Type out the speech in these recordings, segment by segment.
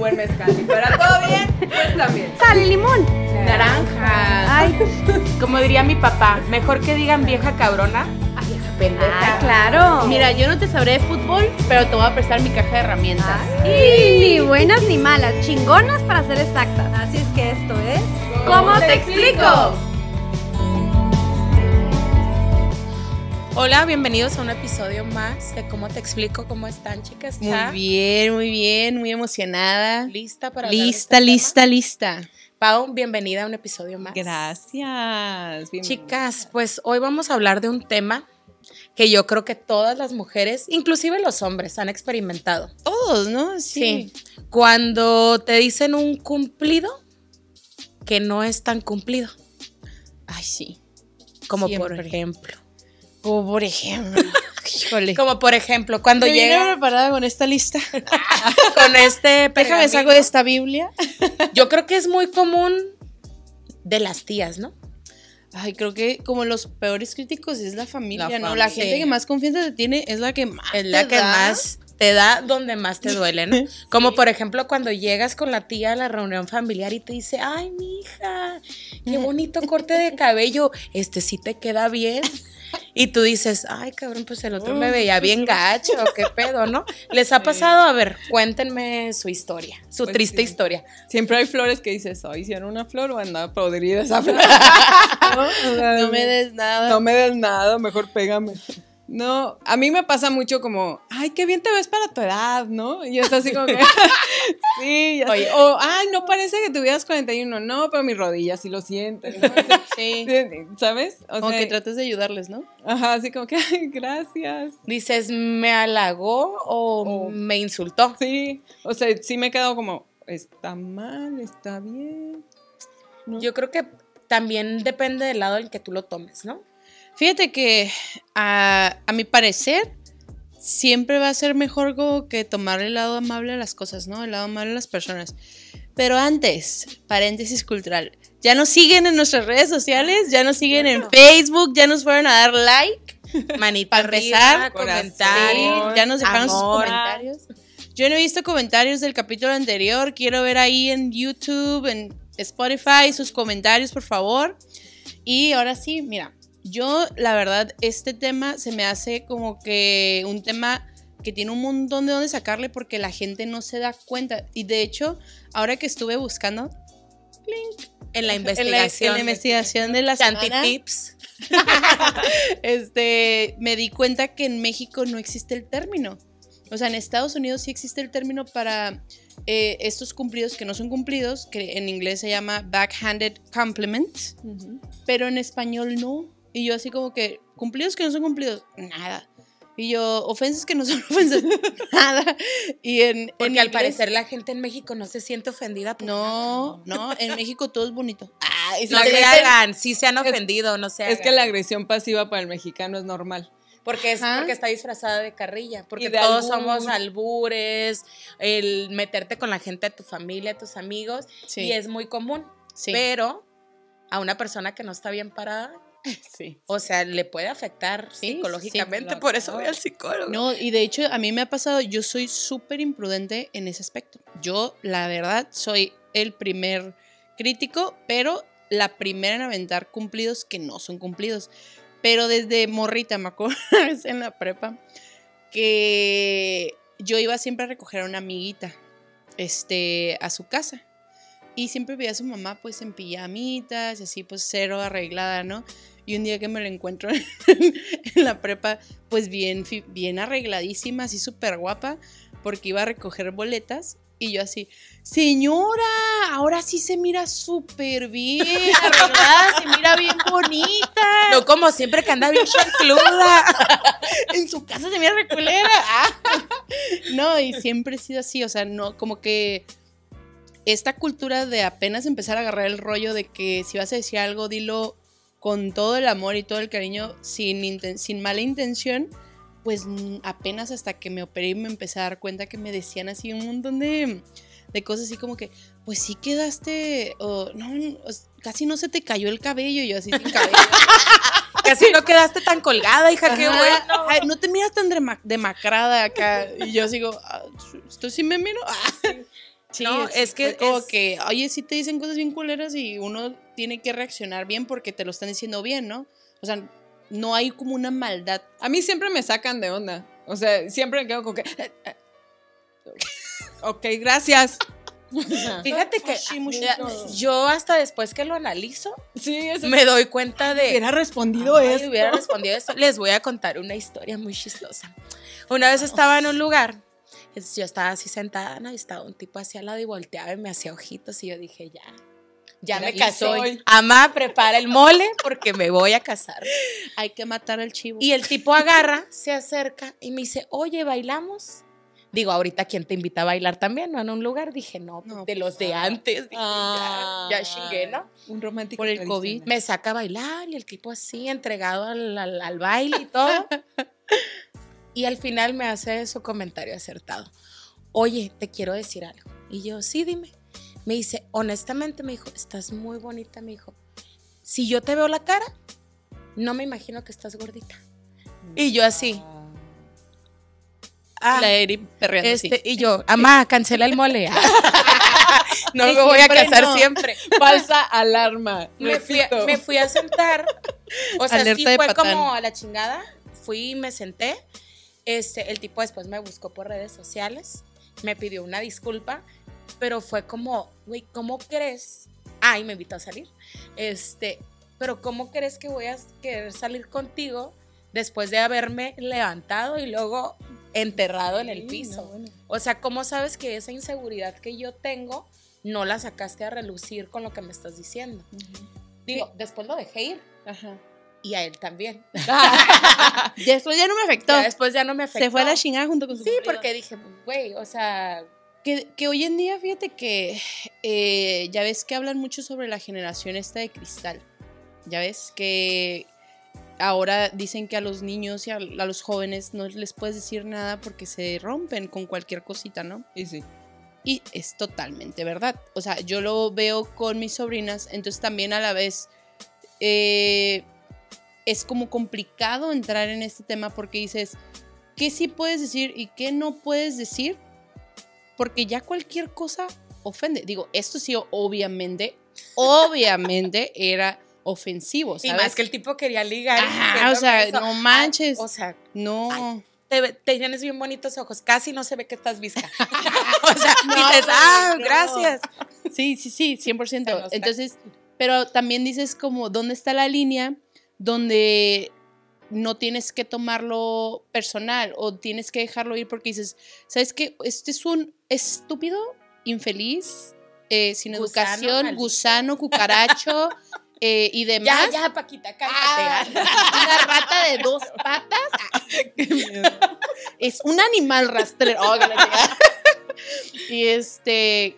buen mezcal. Y para todo bien, pues también. Sal y limón. Naranja. Ay, Como diría mi papá, mejor que digan vieja cabrona a vieja pendeja. ah, claro. Mira, yo no te sabré de fútbol, pero te voy a prestar mi caja de herramientas. Y ni buenas ni malas, chingonas para ser exactas. Así es que esto es. ¿Cómo te explico? Hola, bienvenidos a un episodio más de ¿Cómo te explico? ¿Cómo están, chicas? Muy ¿Ya? bien, muy bien, muy emocionada. ¿Lista para Lista, este lista, lista. tema? Pau, bienvenida a un episodio más. Gracias. bienvenida. Chicas, pues hoy vamos a hablar de un tema que yo creo que todas las mujeres, inclusive los hombres, han experimentado. Todos, ¿no? Sí. Cuando te dicen un cumplido que no es tan cumplido, Ay, sí. como por ejemplo. Como por ejemplo. Híjole. Como por ejemplo, cuando Me vine llega preparada con esta lista. con este Déjame saco de esta Biblia. Yo creo que es muy común de las tías, ¿no? Ay, creo que como los peores críticos es la familia, La ¿no? La gente que más confianza te tiene es la que más Es la te que da. más te da donde más te duele, ¿no? Como por ejemplo cuando llegas con la tía a la reunión familiar y te dice, ay, mija, qué bonito corte de cabello, este sí te queda bien. Y tú dices, ay, cabrón, pues el otro me veía bien gacho, qué pedo, ¿no? ¿Les ha pasado? A ver, cuéntenme su historia, su Pues triste sí. historia. Siempre hay flores que dices, ay, si era una flor o andaba podrida esa flor. No me des nada. No me des nada, mejor pégame. No, a mí me pasa mucho como, ay, qué bien te ves para tu edad, ¿no? Y estoy así como que, sí, ya. Oye. O, ay, no parece que tuvieras 41, no, pero mis rodillas sí lo sienten, ¿no? Sí. ¿Sabes? O Como sea, que trates de ayudarles, ¿no? ajá, así como que, ay, gracias. Dices, ¿me halagó o O- me insultó? Sí, o sea, sí me quedo como, está mal, está bien. ¿no? Yo creo que también depende del lado en que tú lo tomes, ¿no? Fíjate que a, a mi parecer siempre va a ser mejor como que tomar el lado amable a las cosas, ¿no? El lado amable a las personas. Pero antes, paréntesis cultural, ya nos siguen en nuestras redes sociales, ya nos siguen en Facebook, ya nos fueron a dar like. Manita Para empezar, comentarios, Sí, ya nos dejaron sus amor. comentarios. Yo no he visto comentarios del capítulo anterior, quiero ver ahí en YouTube, en Spotify, sus comentarios, por favor. Y ahora sí, mira, yo la verdad, este tema se me hace como que un tema que tiene un montón de donde sacarle porque la gente no se da cuenta. Y de hecho, ahora que estuve buscando En la en la, investigación. en la investigación de la semana, tips. este, me di cuenta que en México no existe el término. O sea, en Estados Unidos sí existe el término para eh, estos cumplidos que no son cumplidos, que en inglés se llama backhanded compliments, Ujú. pero en español no. Y yo así como que, cumplidos que no son cumplidos, nada. Y yo, ofensas que no son ofensas, nada. Y en, en Porque al inglés- parecer la gente en México no se siente ofendida. por nada. No, no, en México todo es bonito. Ay, No sí, se hagan, sí se han ofendido, no se hagan. Es que la agresión pasiva para el mexicano es normal. Porque es Ajá. porque está disfrazada de carrilla. Porque de todos albur. somos albures, el meterte con la gente de tu familia, tus amigos. sí, Y es muy común. sí, Pero a una persona que no está bien parada, sí. o sea, le puede afectar Sí, psicológicamente. sí, por eso claro. voy al psicólogo. No, y de hecho a mí me ha pasado, yo soy súper imprudente en ese aspecto. Yo, la verdad, soy el primer crítico, pero la primera en aventar cumplidos que no son cumplidos. Pero desde morrita, me acuerdo en la prepa, que yo iba siempre a recoger a una amiguita este, a su casa. Y siempre veía a su mamá pues en pijamitas y así pues cero arreglada, ¿no? Y un día que me la encuentro en, en la prepa, pues bien, bien arregladísima, así súper guapa, porque iba a recoger boletas. Y yo así, señora, ahora sí se mira súper bien arreglada, se mira bien bonita. No como siempre que anda bien chancluda. En su casa se mira reculera. No, y siempre he sido así, o sea, no, como que esta cultura de apenas empezar a agarrar el rollo de que si vas a decir algo, dilo con todo el amor y todo el cariño, sin, sin mala intención, pues mm, apenas hasta que me operé y me empecé a dar cuenta que me decían así un montón de, de cosas así como que, pues sí quedaste, o no, casi no se te cayó el cabello, yo así sin cabello. Casi no quedaste tan colgada, hija, qué bueno. Ay, no te miras tan dema- demacrada acá. Y yo sigo, ah, ¿esto sí me miro? Ah. Sí, No, es, es que como es- que, oye, sí te dicen cosas bien culeras y uno tiene que reaccionar bien porque te lo están diciendo bien, ¿no? O sea, no hay como una maldad. A mí siempre me sacan de onda. O sea, siempre me quedo con que. Ok, gracias. Fíjate que yo hasta después que lo analizo, sí, eso me doy cuenta de... hubiera respondido Ay, esto. hubiera respondido esto. Les voy a contar una historia muy chistosa. Una vez estaba en un lugar, yo estaba así sentada, ¿no? Y estaba un tipo hacia al lado y volteaba y me hacía ojitos y yo dije, ya, ya me soy. Amá, prepara el mole porque me voy a casar. Hay que matar al chivo. Y el tipo agarra, se acerca y me dice, oye, ¿bailamos? Digo, ahorita, ¿quién te invita a bailar también? ¿No? En un lugar. Dije, no, No, de los de antes. Dije, ya, ya chingué, ¿no? Un romántico. Por el. COVID. Me saca a bailar y el tipo así, entregado al, al- al baile y todo. y al final me hace su comentario acertado. Oye, te quiero decir algo. Y yo, sí, dime. Me dice, honestamente, me dijo, estás muy bonita, me dijo. Si yo te veo la cara, no me imagino que estás gordita. Y yo así. Ah, la Eri perreando este, y yo, amá, cancela el mole. no me voy a casar no. siempre. Falsa alarma. Me fui, a, me fui a sentar. O sea, Alerta sí fue patán. como a la chingada. Fui y me senté. Este, el tipo después me buscó por redes sociales. Me pidió una disculpa. Pero fue como, güey, ¿cómo crees? Ah, y me invitó a salir. Este, pero ¿cómo crees que voy a querer salir contigo después de haberme levantado y luego enterrado en el piso? no, bueno. O sea, ¿cómo sabes que esa inseguridad que yo tengo no la sacaste a relucir con lo que me estás diciendo? Digo, después lo dejé ir Ajá. y a él también. Después ya no me afectó. Ya después ya no me afectó. Se fue a la chingada junto con su Sí, marido. porque dije, güey, o sea, Que, que hoy en día, fíjate que eh, ya ves que hablan mucho sobre la generación esta de cristal. Ya ves que ahora dicen que a los niños y a, a los jóvenes no les puedes decir nada porque se rompen con cualquier cosita, ¿no? Y sí. Y es totalmente verdad. O sea, yo lo veo con mis sobrinas, entonces también a la vez eh, es como complicado entrar en este tema porque dices, ¿qué sí puedes decir y qué no puedes decir? Porque ya cualquier cosa ofende. Digo, esto sí, obviamente, obviamente era ofensivo, y más que el tipo quería ligar. Ajá, o sea, eso. no manches. O sea, No. te, tienes bien bonitos ojos, casi no se ve que estás visca. o sea, No, dices, ah, no. gracias. Sí, sí, sí, 100%. Se nos Entonces, pero también dices como, ¿dónde está la línea donde no tienes que tomarlo personal o tienes que dejarlo ir porque dices, ¿sabes qué? Este es un estúpido, infeliz, eh, sin Gusano, educación, maldito. gusano, cucaracho eh, y Ya, demás. ya, Paquita, Ah, cálmate. una rata de dos patas. Es un animal rastrero. Oh, y este.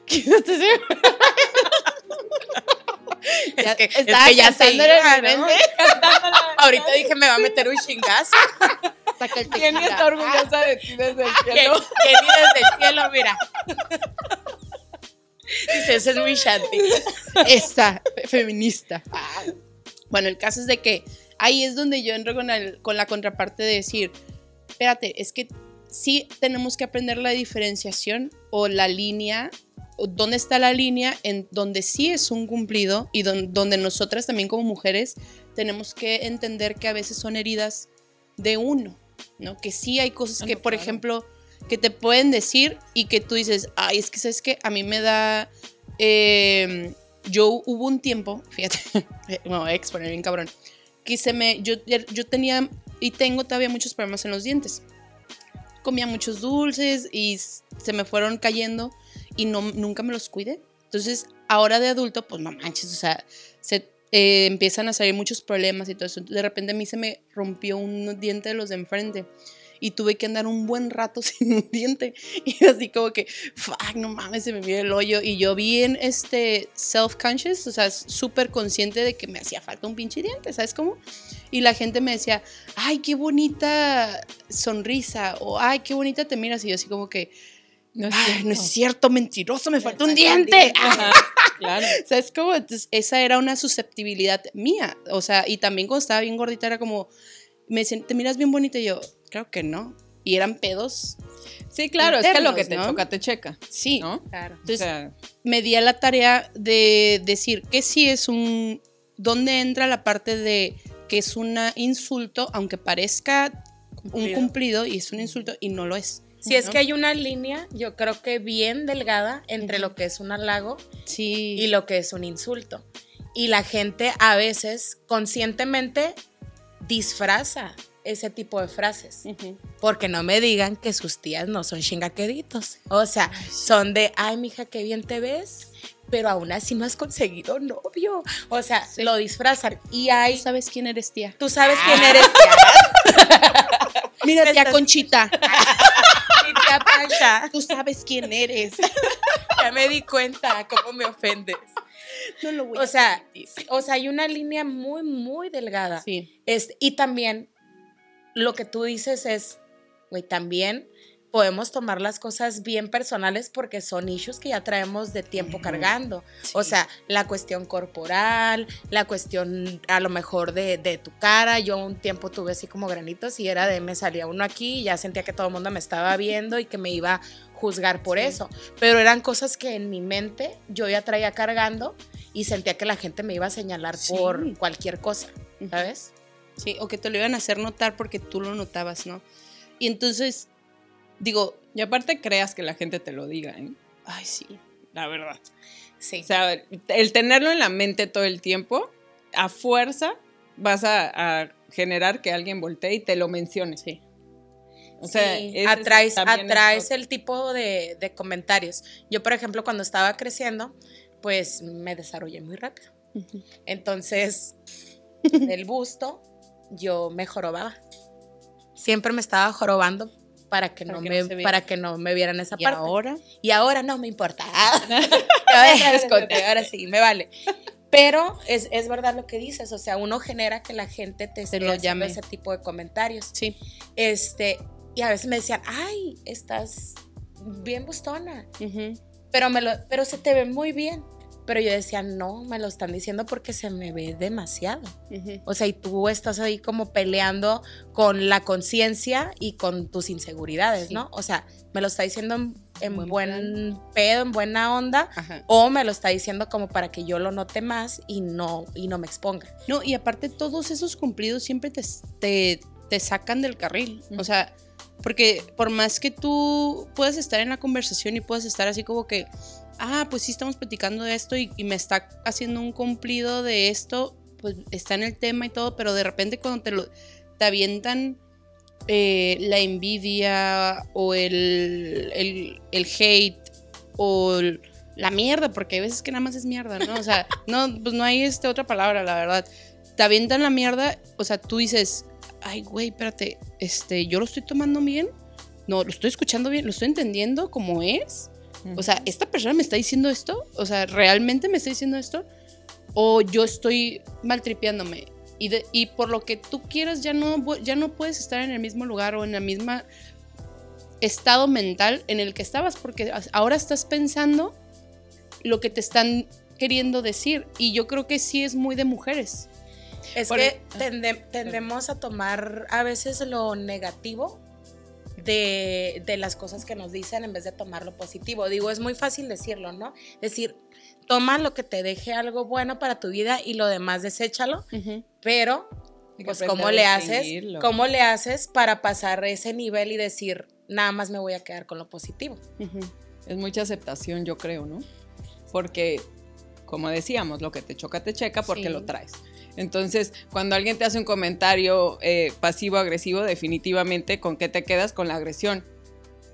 ¿Qué ibas a decir? Es Ya- que, es que ya se iba, mi ¿no? Ahorita dije, me va a meter un chingazo. Saca el ¿Quién tequila. está orgullosa de ti desde el cielo? ni desde el cielo, mira. Dice, ese es muy shanty. Esta, fe- feminista. Bueno, el caso es de que ahí es donde yo entro con, el- con la contraparte de decir, espérate, es que sí tenemos que aprender la diferenciación o la línea, dónde está la línea en donde sí es un cumplido y don- donde nosotras también como mujeres tenemos que entender que a veces son heridas de uno, ¿no? Que sí hay cosas Ah, que, por ejemplo, que te pueden decir y que tú dices, ay, es que sabes que a mí me da... eh, yo hubo un tiempo, fíjate, me voy a exponer bien cabrón, que se me, yo, yo tenía y tengo todavía muchos problemas en los dientes. Comía muchos dulces y se me fueron cayendo y no, nunca me los cuidé. Entonces, ahora de adulto, pues no manches, o sea, se eh, empiezan a salir muchos problemas y todo eso. De repente a mí se me rompió un diente de los de enfrente y tuve que andar un buen rato sin un diente. Y así como que, fuck, no mames, se me vio el hoyo. Y yo bien, este, self-conscious, o sea, súper consciente de que me hacía falta un pinche diente, ¿sabes cómo? Y la gente me decía, ay, qué bonita sonrisa, o ay, qué bonita te miras. Y yo así como que, No es ay, cierto. no es cierto, mentiroso, me un falta un diente. Ajá, claro. ¿Sabes cómo? Entonces, esa era una susceptibilidad mía. O sea, y también cuando estaba bien gordita era como, me decían, ¿te miras bien bonita? Y yo, creo que no. Y eran pedos. Sí, claro, es que lo que te ¿no? choca, te checa, Sí. ¿no? Claro. O Entonces, sea, me di a la tarea de decir que sí es un. ¿Dónde entra la parte de que es un insulto, aunque parezca un cumplido y es un insulto y no lo es? Si es que hay una línea, yo creo que bien delgada entre lo que es un halago Sí. y lo que es un insulto. Y la gente a veces conscientemente disfraza ese tipo de frases. Porque no me digan que sus tías no son chingaqueditos. O sea, son de, ay, mija, qué bien te ves, pero aún así no has conseguido novio. O sea, lo disfrazan. Y ¿Tú hay, sabes quién eres, tía? tú sabes quién eres, tía. Mira, tía Conchita. Tú sabes quién eres. Ya me di cuenta cómo me ofendes. No lo voy O sea, o sea, hay una línea muy, muy delgada. Sí. Es, y también lo que tú dices es, güey, también podemos tomar las cosas bien personales porque son issues que ya traemos de tiempo cargando. O Sí. sea, la cuestión corporal, la cuestión a lo mejor de, de tu cara. Yo un tiempo tuve así como granitos y era de me salía uno aquí y ya sentía que todo el mundo me estaba viendo y que me iba a juzgar por Sí. eso. Pero eran cosas que en mi mente yo ya traía cargando y sentía que la gente me iba a señalar Sí. por cualquier cosa, ¿sabes? Sí, o que te lo iban a hacer notar porque tú lo notabas, ¿no? Y entonces, digo, y aparte creas que la gente te lo diga, ¿eh? ay, sí. La verdad. Sí. O sea, el tenerlo en la mente todo el tiempo, a fuerza vas a, a generar que alguien voltee y te lo mencione. Sí. O sea, Sí, atraes, atraes el tipo de, de comentarios. Yo, por ejemplo, cuando estaba creciendo, pues me desarrollé muy rápido. Entonces, del busto, yo me jorobaba. Siempre me estaba jorobando para que, Para no, que me, no para que no me vieran esa Y parte. ahora, Y ahora no me importa. ahora, escote, ahora sí, me vale. Pero es, es verdad lo que dices, o sea, uno genera que la gente te, esté lo llame. ese tipo de comentarios. sí. Este, y a veces me decían, ay, estás bien bustona, pero, me lo, pero se te ve muy bien. Pero yo decía, no, me lo están diciendo porque se me ve demasiado. O sea, y tú estás ahí como peleando con la conciencia y con tus inseguridades, Sí. ¿no? O sea, me lo está diciendo en, en Buen buen, pedo, en buena onda, Ajá. o me lo está diciendo como para que yo lo note más y no, y no me exponga. No, y aparte todos esos cumplidos siempre te, te, te sacan del carril. O sea, porque por más que tú puedas estar en la conversación y puedas estar así como que, ah, pues sí estamos platicando de esto y, y me está haciendo un cumplido de esto, pues está en el tema y todo, pero de repente cuando te lo te avientan eh, la envidia o el, el, el hate o el- la mierda, porque hay veces que nada más es mierda, ¿no? O sea, no, pues no hay este, otra palabra, la verdad. Te avientan la mierda, o sea, tú dices, ay, güey, espérate, este, yo lo estoy tomando bien, no, lo estoy escuchando bien, lo estoy entendiendo como es. O sea, ¿esta persona me está diciendo esto? O sea, ¿realmente me está diciendo esto? ¿O yo estoy maltripeándome? Y, de- y por lo que tú quieras, ya no, ya no puedes estar en el mismo lugar o en la misma estado mental en el que estabas, porque ahora estás pensando lo que te están queriendo decir. Y yo creo que sí es muy de mujeres. Es Por que e- tende- tendemos a tomar a veces lo negativo de, de las cosas que nos dicen en vez de tomar lo positivo. Digo, es muy fácil decirlo, ¿no? Decir, toma lo que te deje algo bueno para tu vida y lo demás deséchalo, pero pues cómo le haces, cómo le haces para pasar ese nivel y decir, nada más me voy a quedar con lo positivo. Es mucha aceptación, yo creo, ¿no? Porque, como decíamos, lo que te choca, te checa porque Sí. lo traes. Entonces, cuando alguien te hace un comentario eh, pasivo-agresivo, definitivamente, ¿con qué te quedas? Con la agresión.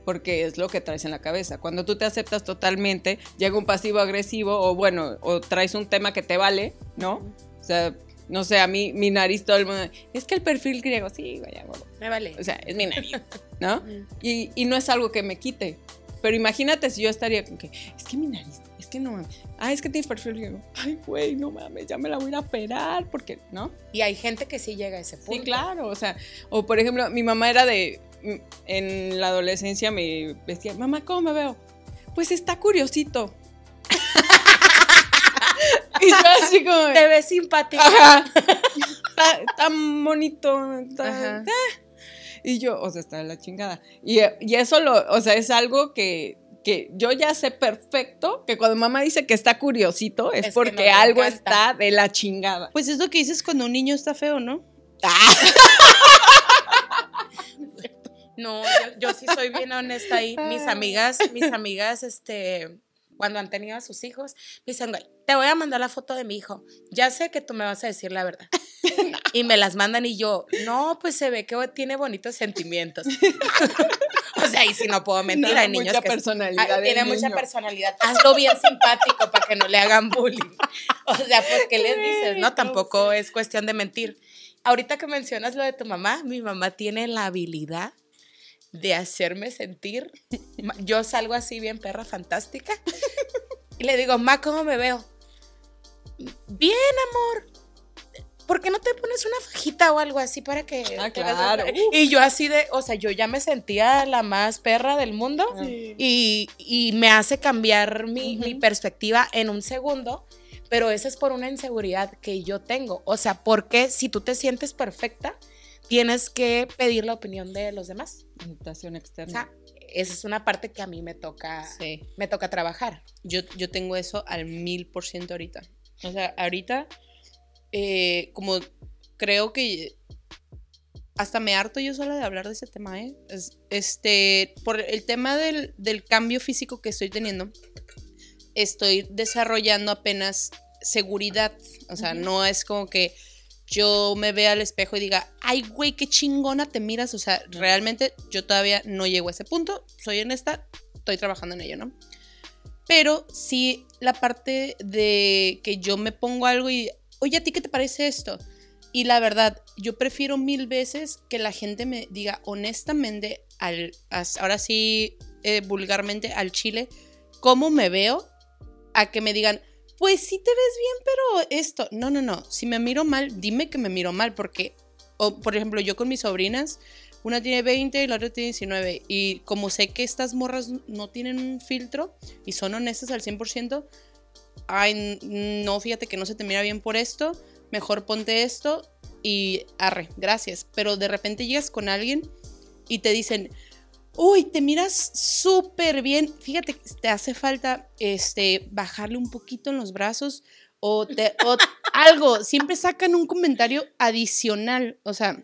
Porque es lo que traes en la cabeza. Cuando tú te aceptas totalmente, llega un pasivo-agresivo o bueno, o traes un tema que te vale, ¿no? O sea, no sé, a mí, mi nariz, todo el mundo, es que el perfil griego, sí, vaya. Me vale. O sea, es mi nariz, ¿no? Y, y no es algo que me quite. Pero imagínate si yo estaría con que, es que mi nariz, es que no mames. Ah, es que tienes perfil griego. Ay, güey, no mames, ya me la voy a ir a operar, porque, ¿no? Y hay gente que sí llega a ese punto. Sí, claro, o sea, o por ejemplo, mi mamá era de, en la adolescencia me decía, mamá, ¿cómo me veo? Pues está curiosito. y yo así como, Te ves simpática. ajá, está, está bonito, está- Ajá. eh. Y yo, o sea, está de la chingada. Y, y eso lo, o sea, es algo que, que yo ya sé perfecto que cuando mamá dice que está curiosito es, Es que porque no algo encanta. está de la chingada. Pues es lo que dices cuando un niño está feo, ¿no? No, yo, yo sí soy bien honesta ahí. Mis amigas, mis amigas, este, cuando han tenido a sus hijos, me dicen, "Güey, te voy a mandar la foto de mi hijo. Ya sé que tú me vas a decir la verdad. Y me las mandan y yo, no, pues se ve que tiene bonitos sentimientos. o sea, y si no puedo mentir, No, hay niños mucha que personalidad Ah, tiene mucha personalidad. Hazlo bien simpático para que no le hagan bullying. O sea, pues, ¿qué les dices? No, tampoco es cuestión de mentir. Ahorita que mencionas lo de tu mamá, mi mamá tiene la habilidad de hacerme sentir. Yo salgo así bien perra fantástica y le digo, Ma, ¿cómo me veo? Bien, amor. ¿Por qué no te pones una fajita o algo así para que... Ah, claro. otra?" Y yo así de, o sea, yo ya me sentía la más perra del mundo Sí. y, y me hace cambiar mi, mi perspectiva en un segundo, pero eso es por una inseguridad que yo tengo. O sea, porque si tú te sientes perfecta, tienes que pedir la opinión de los demás. Invitación O externa. sea, esa es una parte que a mí me toca, Sí. me toca trabajar. Yo, yo tengo eso al mil por ciento ahorita. O sea, ahorita, eh, como creo que hasta me harto yo sola de hablar de ese tema, ¿eh? Es- este, por el tema del, del cambio físico que estoy teniendo, estoy desarrollando apenas seguridad. O sea, no es como que yo me vea al espejo y diga, ay, güey, qué chingona te miras. O sea, realmente yo todavía no llego a ese punto. Soy honesta, estoy trabajando en ello, ¿no? Pero sí la parte de que yo me pongo algo y, oye, ¿a ti qué te parece esto? Y la verdad, yo prefiero mil veces que la gente me diga honestamente, ahora sí, eh, vulgarmente, al chile, cómo me veo, a que me digan, pues sí te ves bien, pero esto. No, no, no. Si me miro mal, dime que me miro mal, porque, o por ejemplo, yo con mis sobrinas, una tiene 20 y la otra tiene 19. Y como sé que estas morras no tienen un filtro y son honestas al 100%, ay, no, fíjate que no se te mira bien por esto, mejor ponte esto y arre, gracias. Pero de repente llegas con alguien y te dicen, uy, te miras súper bien, fíjate, que te hace falta este, bajarle un poquito en los brazos o, te- o algo, siempre sacan un comentario adicional, o sea,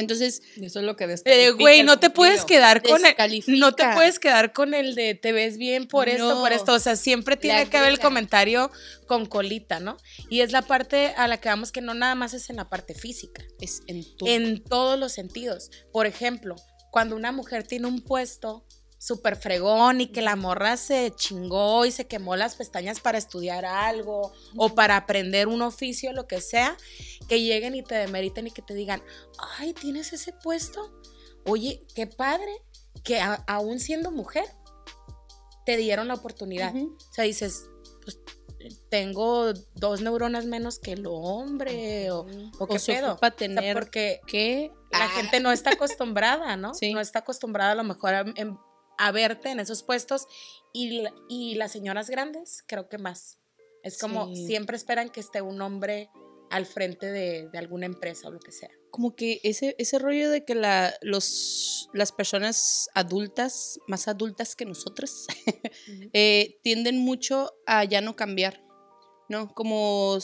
entonces Eso es lo que Eh, Güey, no te puedes quedar con el, no te puedes quedar con el de te ves bien por esto, por esto. O sea, siempre tiene que haber el comentario con colita, ¿no? Y es la parte a la que vamos que no nada más es en la parte física, es en tu... en todos los sentidos. Por ejemplo, cuando una mujer tiene un puesto súper fregón y que la morra se chingó y se quemó las pestañas para estudiar algo o para aprender un oficio, lo que sea, que lleguen y te demeriten y que te digan, ay, ¿tienes ese puesto? Oye, qué padre que a- aún siendo mujer te dieron la oportunidad. O sea, dices, pues tengo dos neuronas menos que el hombre o, o qué pedo. O sea, tener porque que... la Ah. gente no está acostumbrada, ¿no? Sí. No está acostumbrada a lo mejor a, em- a verte en esos puestos y, y las señoras grandes creo que más. Es como Sí. siempre esperan que esté un hombre al frente de, de alguna empresa o lo que sea. como que ese, ese rollo de que la, los, las personas adultas, más adultas que nosotras, eh, tienden mucho a ya no cambiar, ¿no? Como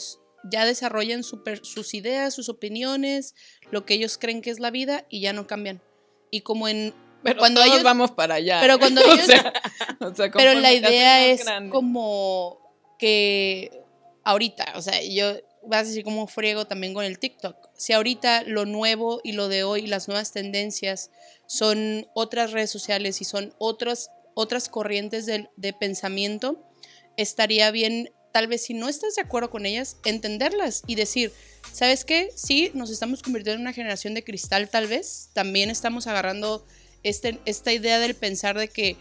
ya desarrollan sus ideas, sus opiniones, lo que ellos creen que es la vida y ya no cambian. Y como en... Pero cuando todos ellos- vamos para allá. Pero cuando O ellos... sea, o sea, Pero la idea es grande. como que ahorita, o sea, yo vas a decir cómo friego también con el TikTok. Si ahorita lo nuevo y lo de hoy, las nuevas tendencias son otras redes sociales y son otras, otras corrientes de, de pensamiento, estaría bien, tal vez si no estás de acuerdo con ellas, entenderlas y decir, ¿sabes qué? Sí, nos estamos convirtiendo en una generación de cristal tal vez, también estamos agarrando este, esta idea del pensar de que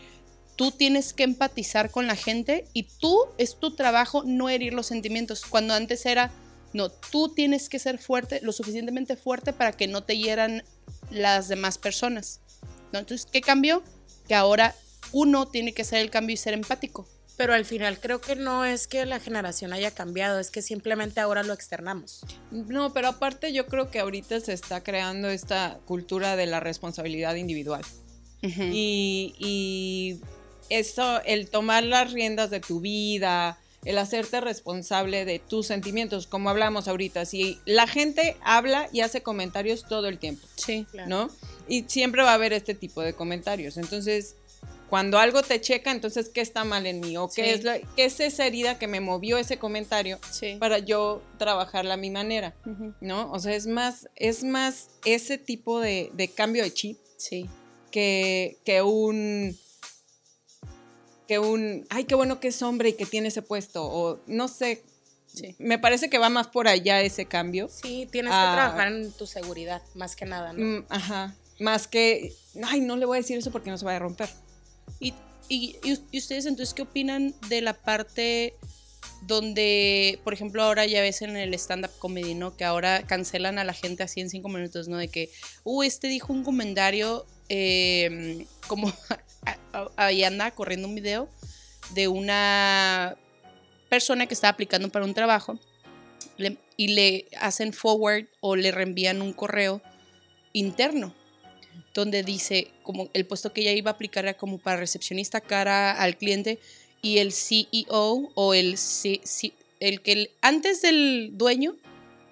tú tienes que empatizar con la gente y tú es tu trabajo no herir los sentimientos. Cuando antes era, no, tú tienes que ser fuerte, lo suficientemente fuerte para que no te hieran las demás personas. ¿no? Entonces, ¿qué cambió? Que ahora uno tiene que hacer el cambio y ser empático. Pero al final creo que no es que la generación haya cambiado, es que simplemente ahora lo externamos. No, pero aparte yo creo que ahorita se está creando esta cultura de la responsabilidad individual. Y, y esto, el tomar las riendas de tu vida, el hacerte responsable de tus sentimientos, como hablamos ahorita, si la gente habla y hace comentarios todo el tiempo, Sí. ¿no? Y siempre va a haber este tipo de comentarios. Entonces, cuando algo te checa, entonces, ¿qué está mal en mí? ¿O qué, Sí. es, la- qué es esa herida que me movió ese comentario Sí. para yo trabajarla a mi manera? ¿No? O sea, es más, es más ese tipo de, de cambio de chip Sí. que, que un que un ay qué bueno que es hombre y que tiene ese puesto o no sé Sí. me parece que va más por allá ese cambio Sí, tienes Ah. que trabajar en tu seguridad, más que nada, ¿no? Mm, ajá más que ay no le voy a decir eso porque no se vaya a romper ¿Y, ustedes entonces qué opinan de la parte donde, por ejemplo, ahora ya ves en el stand-up comedy, ¿no? Que ahora cancelan a la gente así en cinco minutos, ¿no? De que, uh, este dijo un comentario, eh, como ahí anda corriendo un video de una persona que está aplicando para un trabajo y le hacen forward o le reenvían un correo interno donde dice como el puesto que ella iba a aplicar era como para recepcionista cara al cliente y el CEO o el, C- C- el que el- antes del dueño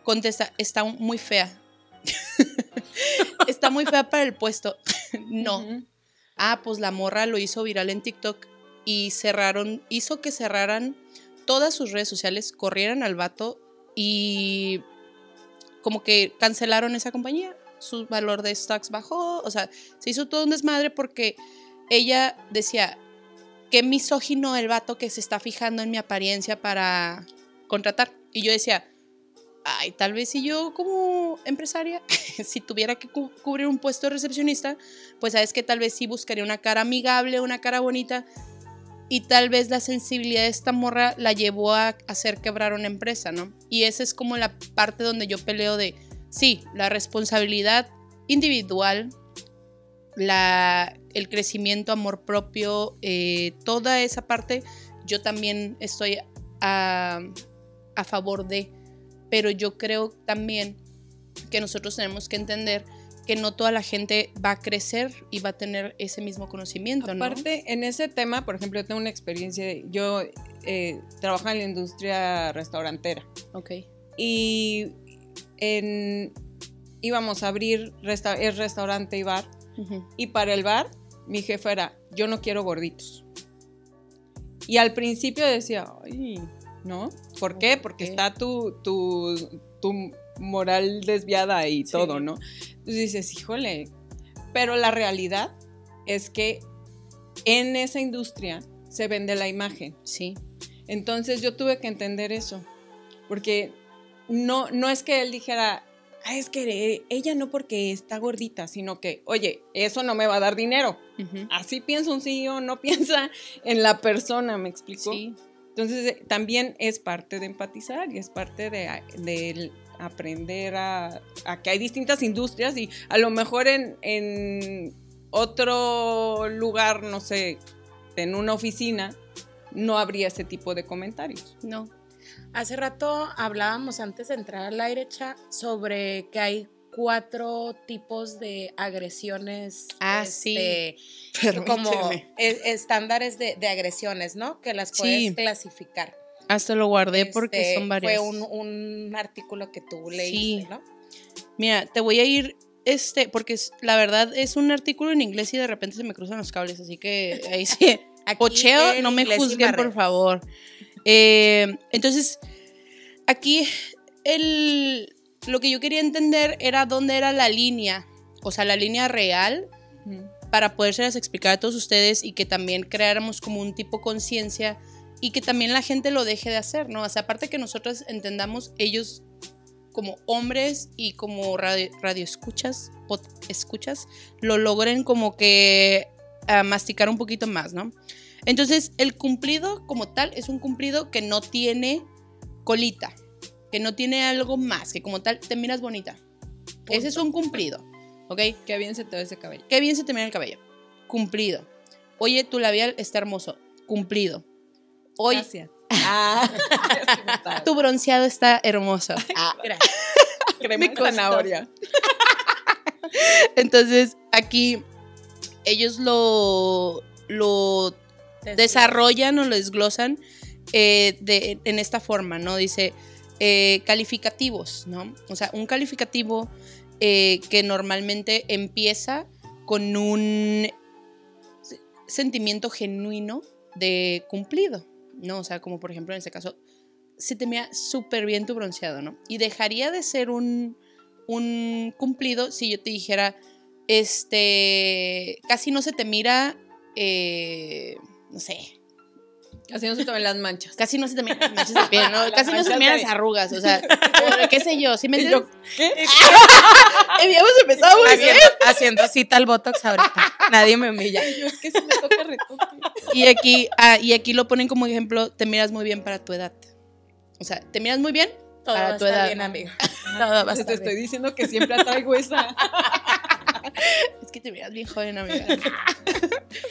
contesta está muy fea está muy fea para el puesto no. Ah, pues la morra lo hizo viral en TikTok y cerraron, hizo que cerraran todas sus redes sociales, corrieran al vato y como que cancelaron esa compañía. Su valor de stocks bajó, o sea, se hizo todo un desmadre porque ella decía, qué misógino el vato que se está fijando en mi apariencia para contratar. Y yo decía, ay, tal vez si yo como empresaria, si tuviera que cu- cubrir un puesto de recepcionista, pues sabes que tal vez sí buscaría una cara amigable, una cara bonita. Y tal vez la sensibilidad de esta morra la llevó a hacer quebrar una empresa, ¿no? Y esa es como la parte donde yo peleo de, sí, la responsabilidad individual, la, el crecimiento, amor propio, eh, toda esa parte, yo también estoy a, a favor de, pero yo creo también que nosotros tenemos que entender que no toda la gente va a crecer y va a tener ese mismo conocimiento, ¿no? aparte en ese tema por ejemplo yo tengo una experiencia yo eh, trabajo en la industria restaurantera Ok. y en íbamos a abrir resta- el restaurante y bar. Y para el bar, mi jefe era, yo no quiero gorditos. Y al principio decía, ay, ¿no? ¿Por qué? Porque está tu, tu, tu moral desviada y Sí. todo, ¿no? Entonces dices, híjole. Pero la realidad es que en esa industria se vende la imagen. Sí. Entonces yo tuve que entender eso. Porque no, no es que él dijera, "Ah, es que ella no porque está gordita, sino que, oye, eso no me va a dar dinero. Así piensa un CEO, no piensa en la persona, ¿me explico? Sí. Entonces eh, también es parte de empatizar y es parte de, de aprender a, a que hay distintas industrias y a lo mejor en, en otro lugar, no sé, en una oficina, no habría ese tipo de comentarios. No. Hace rato hablábamos antes de entrar al aire, Cha, sobre que hay cuatro tipos de agresiones. Ah, este, sí. Como Permíteme. e- estándares de, de agresiones, ¿no? Que las puedes Sí. clasificar. Hasta lo guardé porque Este, son varias. Fue un, un artículo que tú leíste, Sí. ¿no? Mira, te voy a ir, este, porque la verdad es un artículo en inglés y de repente se me cruzan los cables, así que ahí sí. Aquí Pocheo, no me juzguen, por favor. Eh, entonces, aquí el, lo que yo quería entender era dónde era la línea, o sea, la línea real para podérselas explicar a todos ustedes y que también creáramos como un tipo conciencia y que también la gente lo deje de hacer, ¿no? O sea, aparte que nosotros entendamos ellos como hombres y como radio, escuchas, escuchas, lo logren como que a masticar un poquito más, ¿no? Entonces, el cumplido como tal es un cumplido que no tiene colita, que no tiene algo más, que como tal te miras bonita. Ese es un cumplido, ¿ok? Qué bien se te ve ese cabello. Qué bien se te mira el cabello. Cumplido. Oye, tu labial está hermoso. Cumplido. Gracias. Ah, tu bronceado está hermoso. Gracias. crema de zanahoria. Entonces, aquí ellos lo, lo desarrollan o lo desglosan eh, de- en esta forma, ¿no? Dice eh, calificativos, ¿no? O sea, un calificativo eh, que normalmente empieza con un se- sentimiento genuino de cumplido, ¿no? O sea, como por ejemplo en este caso, se te mira súper bien tu bronceado, ¿no? Y dejaría de ser un, un cumplido si yo te dijera, este, casi no se te mira, eh, no sé, Así no se tomen las manchas. casi no se te miran las manchas de piel, ¿no? Las Casi no se te de- las arrugas, o sea, qué sé yo, ¿sí me entiendes? yo, ¿qué? Habíamos empezado muy. Haciendo, haciendo cita al Botox ahorita. Nadie me humilla. Yo es que si me toca retoque. Y aquí, ah, y aquí lo ponen como ejemplo, te miras muy bien para tu edad. O sea, te miras muy bien Todo para va tu edad. bien, amiga. Todo va a te estoy bien. diciendo que siempre traigo esa. Es que te miras bien joven, amiga.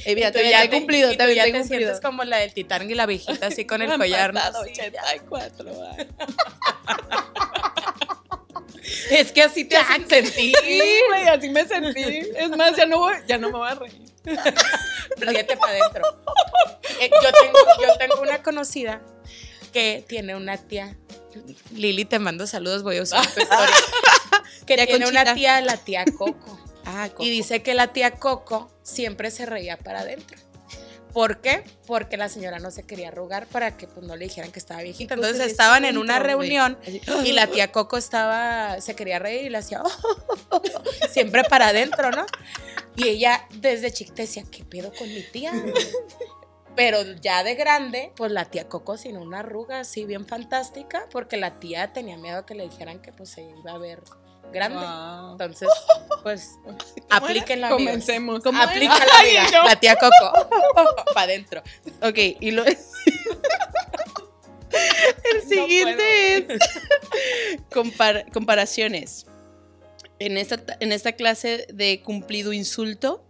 Mira, Y te ya he cumplido, y tú también ya te he te cumplido. sientes como la del Titán y la viejita así con el collar. ¿no? pasado Sí, 84 años. Es que así te hacen sentir. Sí, güey, así me sentí. Es más, ya no, voy, ya no me voy a reír. Ríete para adentro. Eh, yo, tengo, yo tengo una conocida que tiene una tía. Lili, te mando saludos, voy a usar tu historia. Que tiene Conchita. una tía, la tía Coco. Ah, Y dice que la tía Coco siempre se reía para adentro. ¿Por qué? Porque la señora no se quería arrugar para que pues, no le dijeran que estaba viejita. Entonces Entonces, estaban en una reunión y la tía Coco estaba, se quería reír y le hacía siempre para adentro, ¿no? Y ella desde chiquita decía, ¿qué pedo con mi tía? Pero ya de grande, pues la tía Coco sin una arruga así bien fantástica, porque la tía tenía miedo que le dijeran que pues se iba a ver grande. Wow. Entonces, pues aplíquenla, amigos. Comencemos. Aplícala, Ay, yo. La tía Coco. para adentro. Ok, y lo. El siguiente es compar- comparaciones. En esta, en esta clase de cumplido insulto,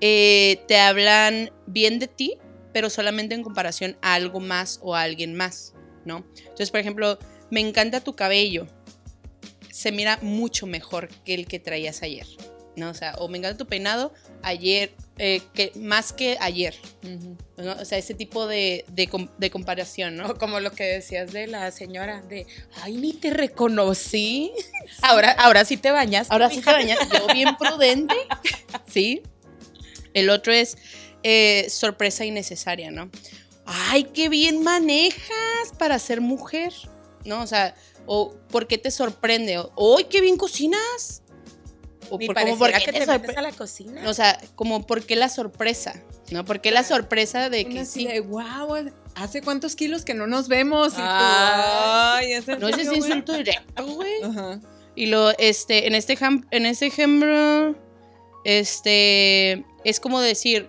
eh, te hablan bien de ti, pero solamente en comparación a algo más o a alguien más, ¿no? Entonces, por ejemplo, me encanta tu cabello. Se mira mucho mejor que el que traías ayer, ¿no? O sea, o me encanta tu peinado ayer, eh, que, más que ayer, ¿no? O sea, ese tipo de, de com- de comparación, ¿no? O como lo que decías de la señora, de, ay, ni te reconocí. Ahora, ahora sí te bañas. Ahora sí te bañas, yo bien prudente, ¿sí? El otro es eh, sorpresa innecesaria, ¿no? Ay, qué bien manejas para ser mujer, ¿no? O sea, o ¿por qué te sorprende? O, ¡ay, qué bien cocinas! O por- como, ¿por qué que te te a la cocina. O sea, como, ¿por qué la sorpresa? ¿No? ¿Por qué la sorpresa de Una que así sí? de, wow, ¿hace cuántos kilos que no nos vemos? Y tú, Ay. No, ese es insulto directo, güey. Ajá. Y lo, este, en este, en este ejemplo, este, es como decir,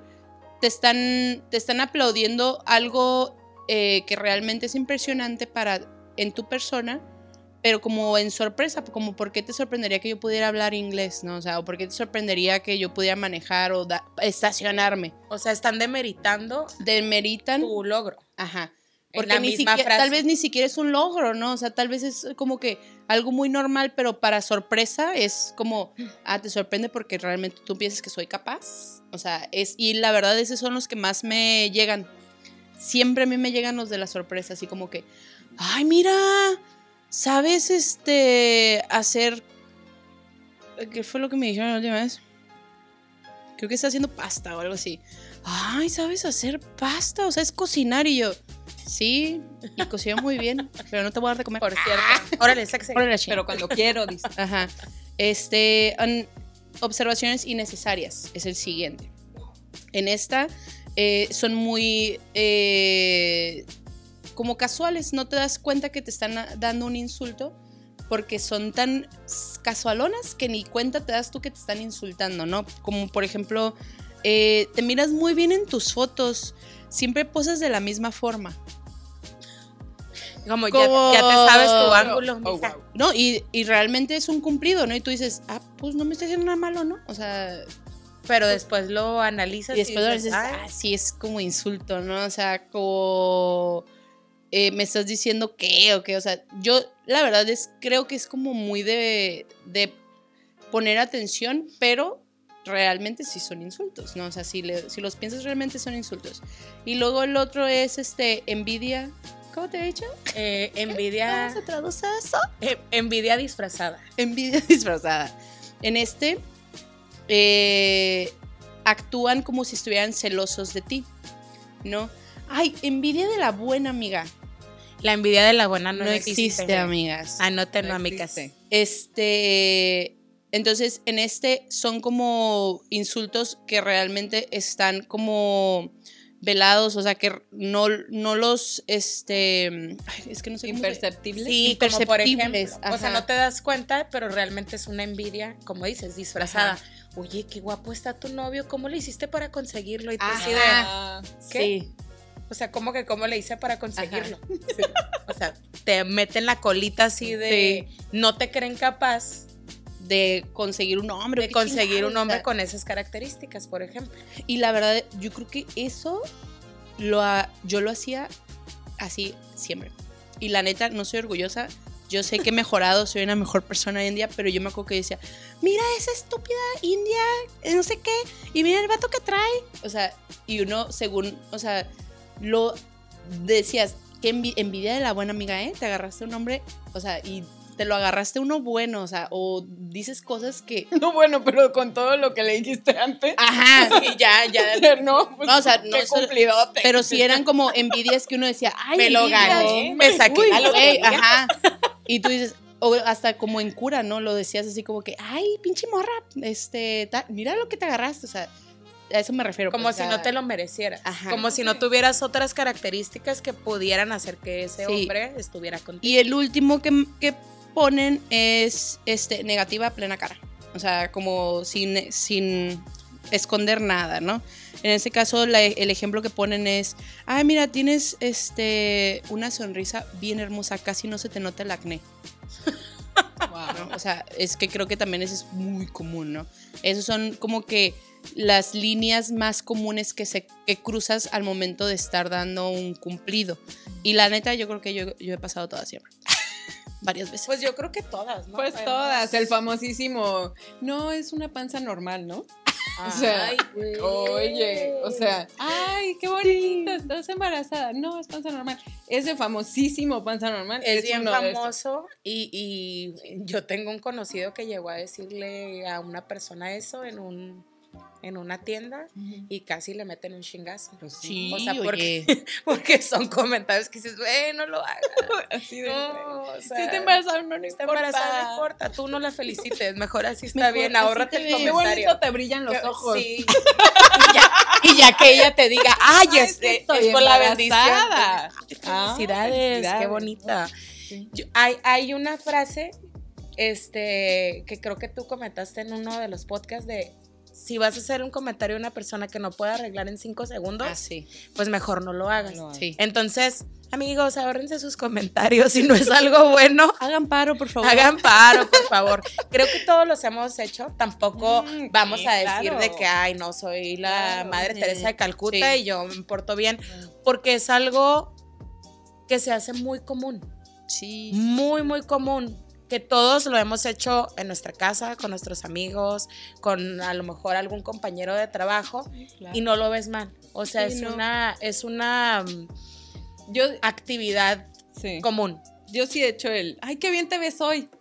te están, te están aplaudiendo algo eh, que realmente es impresionante para, en tu persona, pero como en sorpresa, como por qué te sorprendería que yo pudiera hablar inglés, ¿no? O sea, o por qué te sorprendería que yo pudiera manejar o da- estacionarme. O sea, están demeritando Demeritan, tu logro. ajá. Porque ni siquiera, frase. tal vez ni siquiera es un logro, ¿no? O sea, tal vez es como que algo muy normal, pero para sorpresa es como, ah, te sorprende porque realmente tú piensas que soy capaz. O sea, es, y la verdad, esos son los que más me llegan. Siempre a mí me llegan los de la sorpresa, así como que, ay, mira, ¿sabes este, hacer... ¿Qué fue lo que me dijeron la última vez? Creo que está haciendo pasta o algo así. Ay, ¿sabes hacer pasta? O sea, es cocinar y yo... Sí, y cocino muy bien, pero no te voy a dar de comer. Por cierto. Órale, saque. Órale. Pero cuando quiero, dice. Ajá. Este, observaciones innecesarias es el siguiente. En esta eh, son muy eh, como casuales, no te das cuenta que te están dando un insulto porque son tan casualonas que ni cuenta te das tú que te están insultando, ¿no? Como por ejemplo, eh, te miras muy bien en tus fotos, siempre posas de la misma forma. Como, Como- Ya, ya te sabes tu ángulo, Oh, wow. No, y, y realmente es un cumplido, ¿no? Y tú dices, ah, pues no me está haciendo nada malo, ¿no? O sea, Pero después lo analizas Y después lo dices, dices, "Ay, ah, sí, es como insulto, ¿no? O sea, como eh, me estás diciendo qué o qué. O sea, yo la verdad es, creo que es como muy de, de poner atención, pero realmente sí son insultos, ¿no? O sea, si, le- si los piensas realmente son insultos. Y luego el otro es este envidia. ¿Cómo te he dicho? eh, envidia, ¿Cómo se traduce eso? eh, envidia disfrazada. envidia disfrazada. En este, eh, actúan como si estuvieran celosos de ti, ¿no? Ay, envidia de la buena amiga. La envidia de la buena No, no, existe, amigas. Anótenlo, No amigas. existe. Este, entonces, en este son como insultos que realmente están como velados, o sea, que no, no los, este, es que no sé cómo se- Imperceptible. Sí, como por ejemplo. Imperceptibles, O sea, no te das cuenta, pero realmente es una envidia, como dices, disfrazada. Oye, qué guapo está tu novio, ¿cómo le hiciste para conseguirlo? Y de, Ajá. ¿qué? Sí. O sea, ¿cómo que cómo le hice para conseguirlo? O sea, te meten la colita así de no te creen capaz de conseguir un hombre. de conseguir chingados, un hombre o sea, con esas características, por ejemplo. Y la verdad, yo creo que eso lo ha- yo lo hacía así siempre. Y la neta, no soy orgullosa. Yo sé que he mejorado, soy una mejor persona hoy en día, pero yo me acuerdo que decía, mira esa estúpida india, no sé qué, y mira el vato que trae. O sea, y uno, según, o sea, lo decías, envi- envidia de la buena amiga, ¿eh? Te agarraste un hombre, o sea, y te lo agarraste uno bueno, o sea, o dices cosas que... No, bueno, pero con todo lo que le dijiste antes. Ajá, Y ya, ya. no, pues, No, o sea, no qué cumplidote. Pero sí eran como envidias que uno decía, ay, Me lo gané, me saqué Uy, la lotería. ajá. Y tú dices, o hasta como en cura, ¿no? Lo decías así como que, ay, pinche morra, este, ta- mira lo que te agarraste, o sea, a eso me refiero. Como pues, si no te lo merecieras. Ajá. Como si no tuvieras otras características que pudieran hacer que ese Sí. hombre estuviera contigo. Y el último que, que ponen es este, negativa a plena cara. O sea, como sin, sin esconder nada, ¿no? En este caso, la- el ejemplo que ponen es, ay, mira, tienes este, una sonrisa bien hermosa, casi no se te nota el acné. ¿no? O sea, es que creo que también eso es muy común, ¿no? Esos son como que las líneas más comunes que, se, que cruzas al momento de estar dando un cumplido. Y la neta, yo creo que yo, yo he pasado todas siempre. Varias veces. Pues yo creo que todas, ¿no? Pues Además- todas, el famosísimo, no es una panza normal, ¿no? O sea, Ay. Oye, o sea, ay, qué bonito, estás embarazada. No, es panza normal. Ese famosísimo panza normal Es bien de esos. famoso y, y yo tengo un conocido que llegó a decirle a una persona eso en un en una tienda y casi le meten un chingazo. Pues Sí, o sea, oye. porque, porque son comentarios que dices, güey, no lo hagas. Así de. No, o sea, si está embarazada, no, no está importa. embarazada, no importa, tú no la felicites, mejor así está Mejor bien, ahórrate te el ves. Qué comentario. bonito te brillan los Que- ojos. Sí. y, ya, y ya que ella te diga, ay, Ay, sí estoy es por la bendición. Ah, Felicidades, qué bonita. Sí. Yo- hay, hay una frase este, que creo que tú comentaste en uno de los podcasts de si vas a hacer un comentario a una persona que no puede arreglar en cinco segundos, Ah, sí. pues mejor no lo hagas. No. Sí. Entonces, amigos, ahórrense sus comentarios. Si no es algo bueno, Hagan paro, por favor. hagan paro, por favor. Creo que todos los hemos hecho. Tampoco Mm, vamos sí, a decir claro. de que, ay, no, soy la Claro. Madre Mm, Teresa de Calcuta y yo me porto bien. Porque es algo que se hace muy común. Sí. Muy, muy común. Que todos lo hemos hecho en nuestra casa, con nuestros amigos, con a lo mejor algún compañero de trabajo y no lo ves mal. O sea, Sí, es, no. una, es una mm, Yo, actividad sí. común. Yo sí he hecho el, ay, qué bien te ves hoy.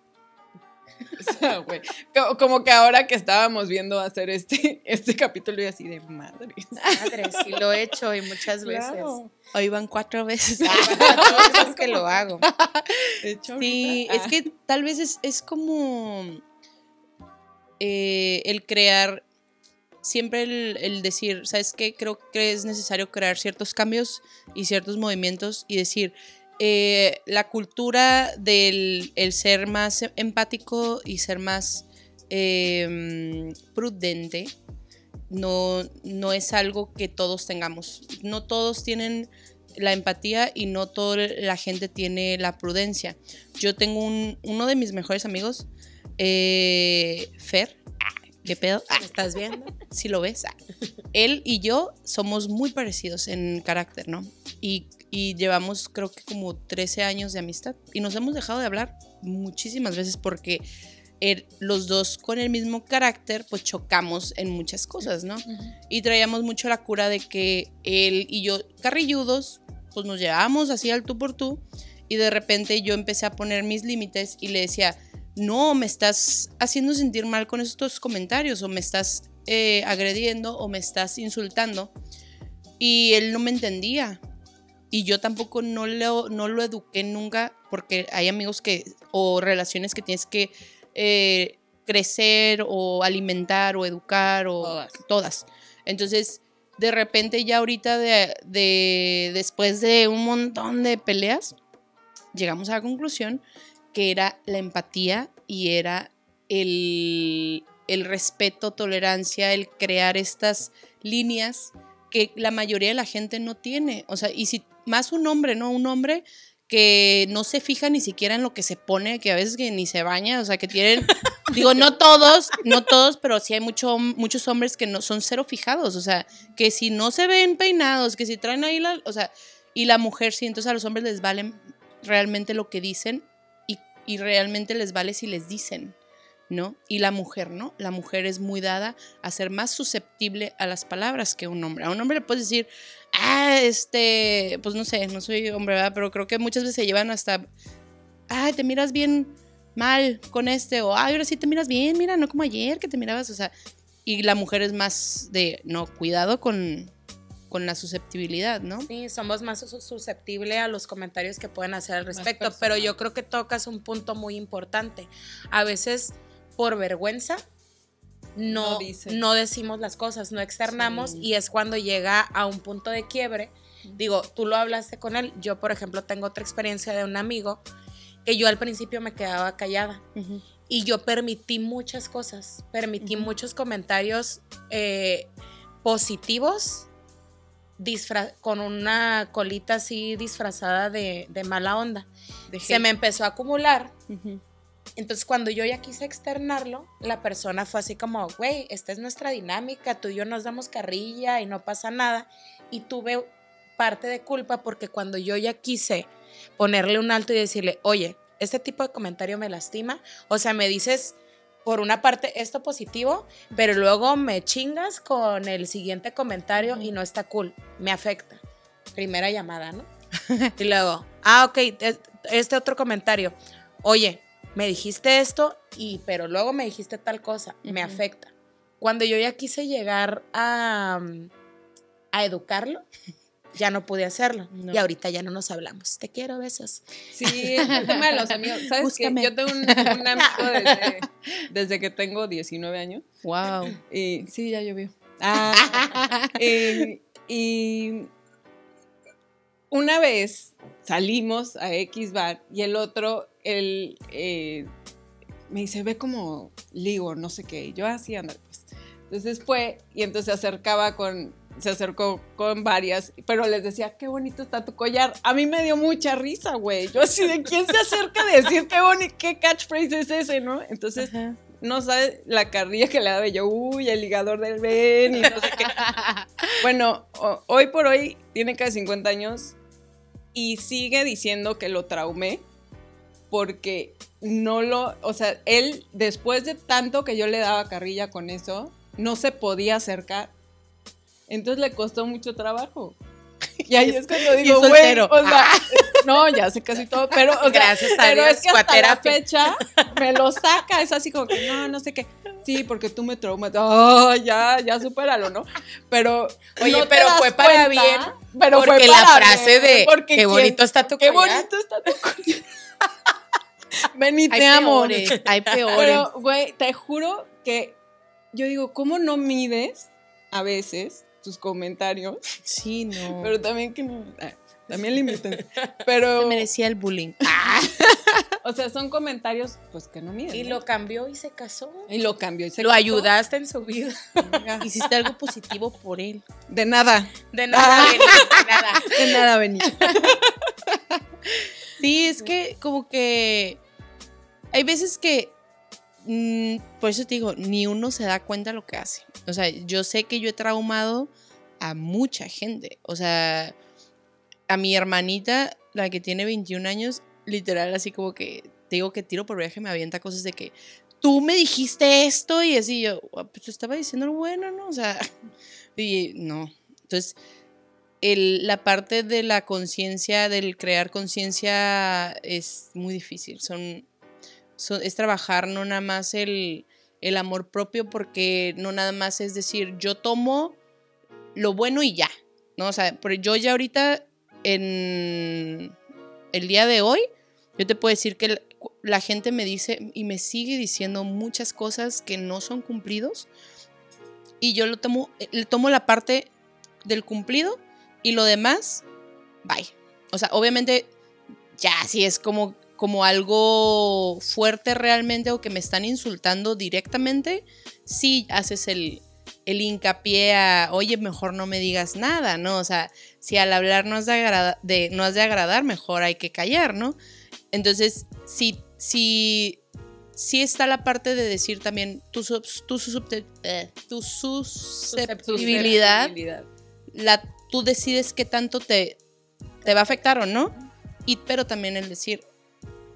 O sea, güey, co- como que ahora que estábamos viendo hacer este, este capítulo y así de madre. Madre, sí lo he hecho y muchas veces. Claro. Hoy van cuatro veces. Veces que lo hago. De hecho, Sí, es que tal vez es, es como eh, el crear, siempre el, el decir, ¿sabes qué? Creo que es necesario crear ciertos cambios y ciertos movimientos y decir, eh, la cultura del el ser más empático y ser más eh, prudente no, no es algo que todos tengamos. No todos tienen la empatía y no toda la gente tiene la prudencia. Yo tengo un, uno de mis mejores amigos, eh, Fer, ¿Qué pedo? Ah, ¿Me estás viendo? si lo ves. ah. Él y yo somos muy parecidos en carácter, ¿no? Y, y llevamos creo que como 13 años de amistad. Y nos hemos dejado de hablar muchísimas veces porque él- los dos con el mismo carácter pues chocamos en muchas cosas, ¿no? Y traíamos mucho la cura de que él y yo, carrilludos, pues nos llevábamos así al tú por tú. Y de repente yo empecé a poner mis límites y le decía, no, me estás haciendo sentir mal con estos comentarios o me estás eh, agrediendo o me estás insultando. Y él no me entendía. Y yo tampoco no lo, no lo eduqué nunca porque hay amigos que o relaciones que tienes que eh, crecer o alimentar o educar o Todas. todas. Entonces, de repente ya ahorita de, de- después de un montón de peleas, llegamos a la conclusión que era la empatía y era el, el respeto, tolerancia, el crear estas líneas que la mayoría de la gente no tiene. O sea, y si más un hombre, ¿no? Un hombre que no se fija ni siquiera en lo que se pone, que a veces que ni se baña, o sea, que tienen, digo, no todos, no todos, pero sí hay mucho, muchos hombres que no son cero fijados, o sea, que si no se ven peinados, que si traen ahí la, o sea, y la mujer sí, entonces a los hombres les vale realmente lo que dicen y realmente les vale si les dicen. ¿No? Y la mujer, ¿no? La mujer es muy dada a ser más susceptible a las palabras que un hombre. A un hombre le puedes decir, ah, este, pues no sé, no soy hombre, ¿verdad? Pero creo que muchas veces se llevan hasta, ay, te miras bien mal con este, o ay, ahora sí te miras bien, mira, no como ayer que te mirabas, o sea, y la mujer es más de, no, cuidado con, con la susceptibilidad, ¿no? Sí, somos más sus- susceptibles a los comentarios que pueden hacer al respecto, pero yo creo que tocas un punto muy importante. A veces, por vergüenza, no, No no decimos las cosas, no externamos Sí. y es cuando llega a un punto de quiebre. Digo, tú lo hablaste con él, yo por ejemplo tengo otra experiencia de un amigo que yo al principio me quedaba callada y yo permití muchas cosas, permití muchos comentarios eh, positivos con una colita así disfrazada de, de mala onda. De Se me empezó a acumular. Entonces cuando yo ya quise externarlo, la persona fue así como, güey, esta es nuestra dinámica, tú y yo nos damos carrilla y no pasa nada. Y tuve parte de culpa porque cuando yo ya quise ponerle un alto y decirle, oye, este tipo de comentario me lastima, o sea, me dices por una parte esto positivo, pero luego me chingas con el siguiente comentario y no está cool, me afecta. Primera llamada, ¿no? y luego, ah, ok, es- este otro comentario, oye, me dijiste esto, y, pero luego me dijiste tal cosa, me afecta. Cuando yo ya quise llegar a, a educarlo, ya no pude hacerlo. No. Y ahorita ya no nos hablamos. Te quiero, besos. Sí, es el tema de los amigos. ¿Sabes? Búscame. Yo tengo un, un amigo desde, desde que tengo 19 años. Wow. Y sí, ya llovió. Ah, y, y una vez salimos a X bar y el otro, el, eh, me dice, ve como ligo, no sé qué. Y yo así, anda, pues. Entonces fue y entonces se acercaba con, se acercó con varias, pero les decía, qué bonito está tu collar. A mí me dio mucha risa, güey. Yo así de quién se acerca a decir qué bonito, qué catchphrase es ese, ¿no? Entonces Ajá. no sabe la carrilla que le daba yo, uy, el ligador del Ben y no sé qué. Bueno, hoy por hoy tiene casi 50 años y sigue diciendo que lo traumé porque no lo, o sea, él después de tanto que yo le daba carrilla con eso, no se podía acercar. Entonces le costó mucho trabajo. Y ahí es cuando digo, güey, o sea, no, ya sé casi todo, pero, o sea, Gracias a pero Dios, es que hasta la fecha me lo saca, es así como que no, no sé qué. Sí, porque tú me traumas. Oh, ya, ya supéralo, ¿no? Pero Oye, no pero fue para bien, Pero fue porque la para frase bien, de porque qué quién- bonito está tu Qué collar". bonito está tu. Ven y Hay te amo. hay peores. Pero, güey, te juro que yo digo, ¿cómo no mides a veces tus comentarios? sí, no. Pero también que no. ah, También limiten. Pero, Se merecía el bullying. o sea, son comentarios, pues que no miden. Y ¿no? lo cambió y se casó. Y lo cambió y se Lo casó. ayudaste en su vida. Hiciste algo positivo por él. De nada. De nada, de nada. De nada, Beni. Sí, es que como que hay veces que mm, por eso te digo, ni uno se da cuenta lo que hace. O sea, yo sé que yo he traumado a mucha gente. O sea, a mi hermanita, la que tiene 21 años, literal, así como que te digo que tiro por viaje, me avienta cosas de que tú me dijiste esto y así yo, "Ah, pues estaba diciendo lo bueno, ¿no? O sea, y no. Entonces, la parte de la conciencia, del crear conciencia es muy difícil. Son, es trabajar no nada más el, el amor propio, porque no nada más es decir, yo tomo lo bueno y ya. ¿no? O sea, yo ya ahorita, en el día de hoy, yo te puedo decir que la gente me dice y me sigue diciendo muchas cosas que no son cumplidos. Y yo lo tomo, eh, le tomo la parte del cumplido y lo demás, bye. O sea, obviamente, ya si es como, como algo fuerte realmente o que me están insultando directamente, sí haces el, el hincapié a, oye, mejor no me digas nada, ¿no? O sea, si al hablar no has de, agrada- de, no has de agradar, mejor hay que callar, ¿no? Entonces, si, si, si está la parte de decir también tu, tu, eh, tu susceptibilidad, la, tú decides qué tanto te, te va a afectar o no, y, pero también el decir,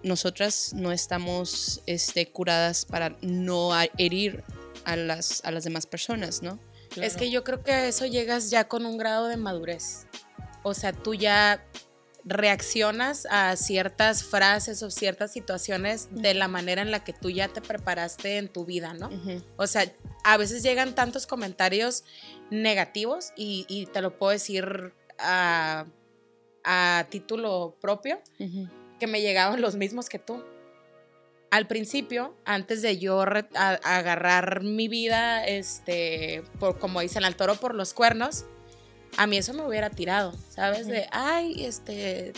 nosotras no estamos este, curadas para no herir a las, a las demás personas, ¿no? Es que yo creo que a eso llegas ya con un grado de madurez. O sea, tú ya reaccionas a ciertas frases o ciertas situaciones de la manera en la que tú ya te preparaste en tu vida, ¿no? O sea, a veces llegan tantos comentarios negativos y, y te lo puedo decir a, a título propio, Ujú. Que me llegaban los mismos que tú. Al principio, antes de yo agarrar mi vida, este, por, como dicen, al toro por los cuernos, a mí eso me hubiera tirado, ¿sabes? De, ay, este,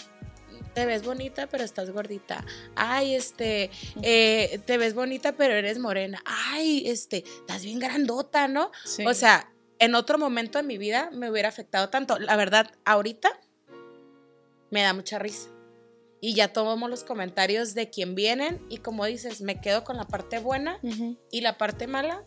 te ves bonita, pero estás gordita. Ay, este, eh, te ves bonita, pero eres morena. Ay, este, estás bien grandota, ¿no? Sí. O sea, en otro momento de mi vida me hubiera afectado tanto. La verdad, ahorita me da mucha risa. Y ya tomo los comentarios de quien vienen y como dices, me quedo con la parte buena y la parte mala,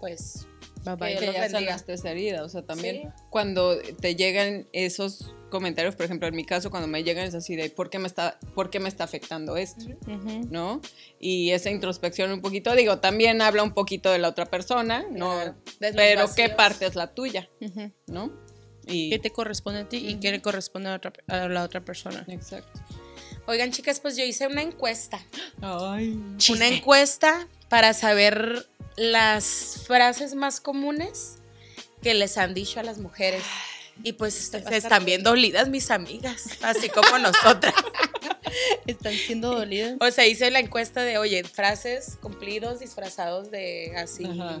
pues Bye bye. Que ya sanaste esa herida. O sea, también Sí. cuando te llegan esos comentarios, por ejemplo, en mi caso, cuando me llegan es así de ¿por qué me está, por qué me está afectando esto? ¿No? Y esa introspección un poquito, digo, también habla un poquito de la otra persona, ¿no? Claro, Pero ¿qué parte es la tuya? ¿No? Y, ¿Qué te corresponde a ti y qué le corresponde a, otra- a la otra persona? Exacto. Oigan, chicas, pues yo hice una encuesta. Ay. Una encuesta para saber las frases más comunes que les han dicho a las mujeres. Y pues se están bien dolidas mis amigas, así como nosotras. Están siendo dolidas. O sea, hice la encuesta de, oye, frases cumplidos disfrazados de así Ajá.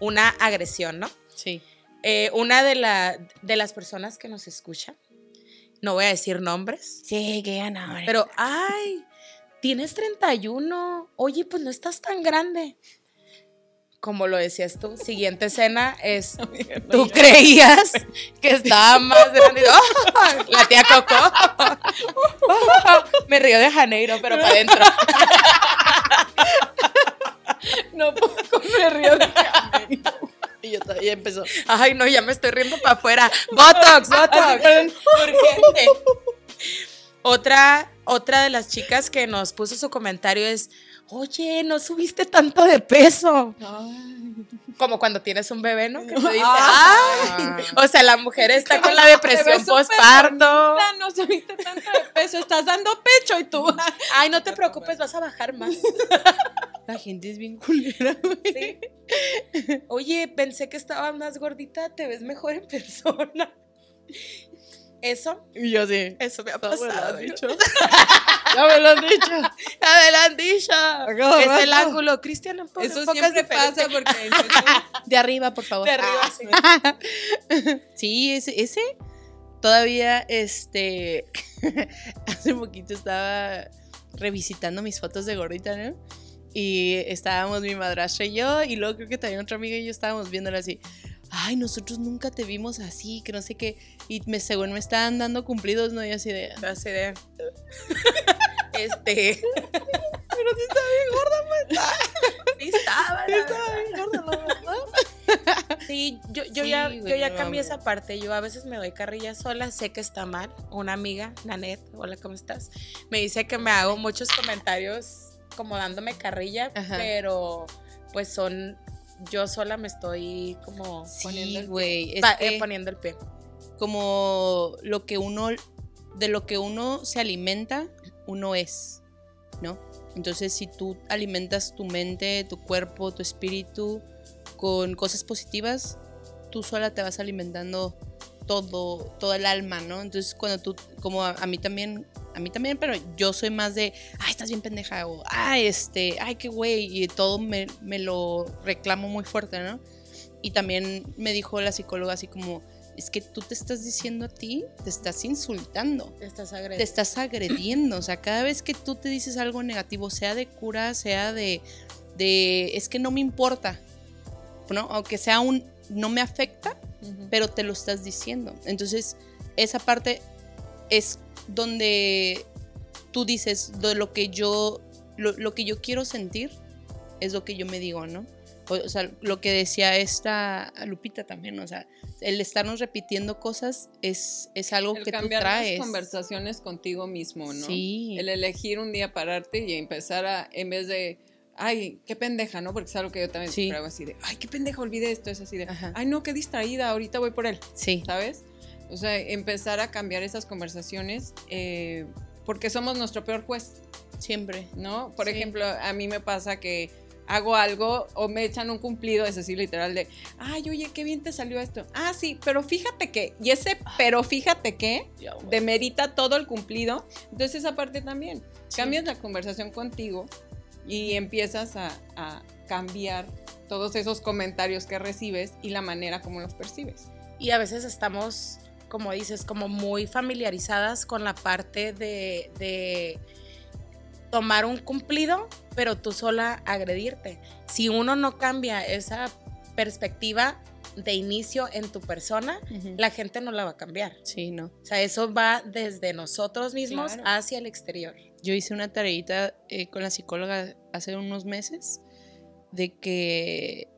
una agresión, ¿no? Sí. Eh, una de, la, de las personas que nos escucha, no voy a decir nombres, Sí, que ya no. pero, ay, tienes 31, oye, pues no estás tan grande. Como lo decías tú, siguiente escena es, tú creías que estaba más grande. ¡Oh! la tía Coco. Me río de Janeiro, pero para adentro. No poco me río de Y yo todavía empezó. Ay, no, ya me estoy riendo para afuera. Botox, Botox. Urgente. Otra, otra de las chicas que nos puso su comentario es, oye, no subiste tanto de peso. Como cuando tienes un bebé, ¿no? Que te dice, Ah. ay. O sea, la mujer está con la depresión postparto. No subiste tanto de peso, estás dando pecho y tú. Ay, no te preocupes, vas a bajar más. La gente es bien culera, güey. Sí. Oye, pensé que estabas más gordita, te ves mejor en persona. Eso, Y yo sí. eso me ha Ya me lo pasado. han dicho. Ya me lo han dicho. Acabo Es rato. el ángulo. Cristian, po- Eso siempre pasa porque De arriba, por favor. De arriba, sí. Sí, ese, ese todavía, este, hace poquito estaba revisitando mis fotos de gordita, ¿no? Y estábamos mi madrastra y yo, y luego creo que también otra amiga y yo estábamos viéndola así. Ay, nosotros nunca te vimos así, que no sé qué. Y me, según me estaban dando cumplidos, ¿no? Y así de. Así de. Este. Pero sí está bien gorda, pues. Sí estaba, Sí estaba bien gorda, la verdad. Sí, yo, yo Sí, ya, yo ya cambié esa parte. Yo a veces me doy carrilla sola, sé que está mal. Una amiga, Nanet, hola, ¿cómo estás? Me dice que me hago muchos comentarios como dándome carrilla, Ajá. pero pues son, yo sola me estoy como poniendo, el, pa- que eh, poniendo el pie. como lo que uno, de lo que uno se alimenta, uno es, ¿no? Entonces, si tú alimentas tu mente, tu cuerpo, tu espíritu con cosas positivas, tú sola te vas alimentando todo, todo el alma, ¿no? Entonces, cuando tú, como a, a mí también, a mí también, pero yo soy más de, ay, estás bien pendeja, o, ay, este, ay, qué güey, y todo me, me lo reclamo muy fuerte, ¿no? Y también me dijo la psicóloga así como, es que tú te estás diciendo a ti, te estás insultando, Te estás te agrediendo. estás agrediendo, o sea, cada vez que tú te dices algo negativo, sea de cura, sea de, de es que no me importa, ¿no? Aunque sea un, no me afecta, pero te lo estás diciendo. Entonces, esa parte es donde tú dices, de lo que yo, lo, lo que yo quiero sentir es lo que yo me digo, ¿no? O, o sea, lo que decía esta Lupita también, o sea, el estarnos repitiendo cosas es, es algo El que tú traes. las conversaciones contigo mismo, ¿no? Sí. El elegir un día pararte y empezar a, en vez de, ay, qué pendeja, ¿no? Porque es algo que yo también Sí. hago así de, ay, qué pendeja, olvidé esto, es así de, Ajá. ay, no, qué distraída, ahorita voy por él, Sí. ¿sabes? O sea, empezar a cambiar esas conversaciones eh, porque somos nuestro peor juez, Siempre. ¿no? Por Sí. ejemplo, a mí me pasa que hago algo o me echan un cumplido, es así literal de, ay, oye, qué bien te salió esto. Ah, sí, pero fíjate que, y ese, pero fíjate que, demerita todo el cumplido. Entonces esa parte también. Sí. Cambias la conversación contigo y empiezas a, a cambiar todos esos comentarios que recibes y la manera como los percibes. Y a veces estamos, como dices, como muy familiarizadas con la parte de, de tomar un cumplido, pero tú sola agredirte. Si uno no cambia esa perspectiva de inicio en tu persona, la gente no la va a cambiar. Sí, no. O sea, eso va desde nosotros mismos Claro. hacia el exterior. Yo hice una tareita eh, con la psicóloga hace unos meses de que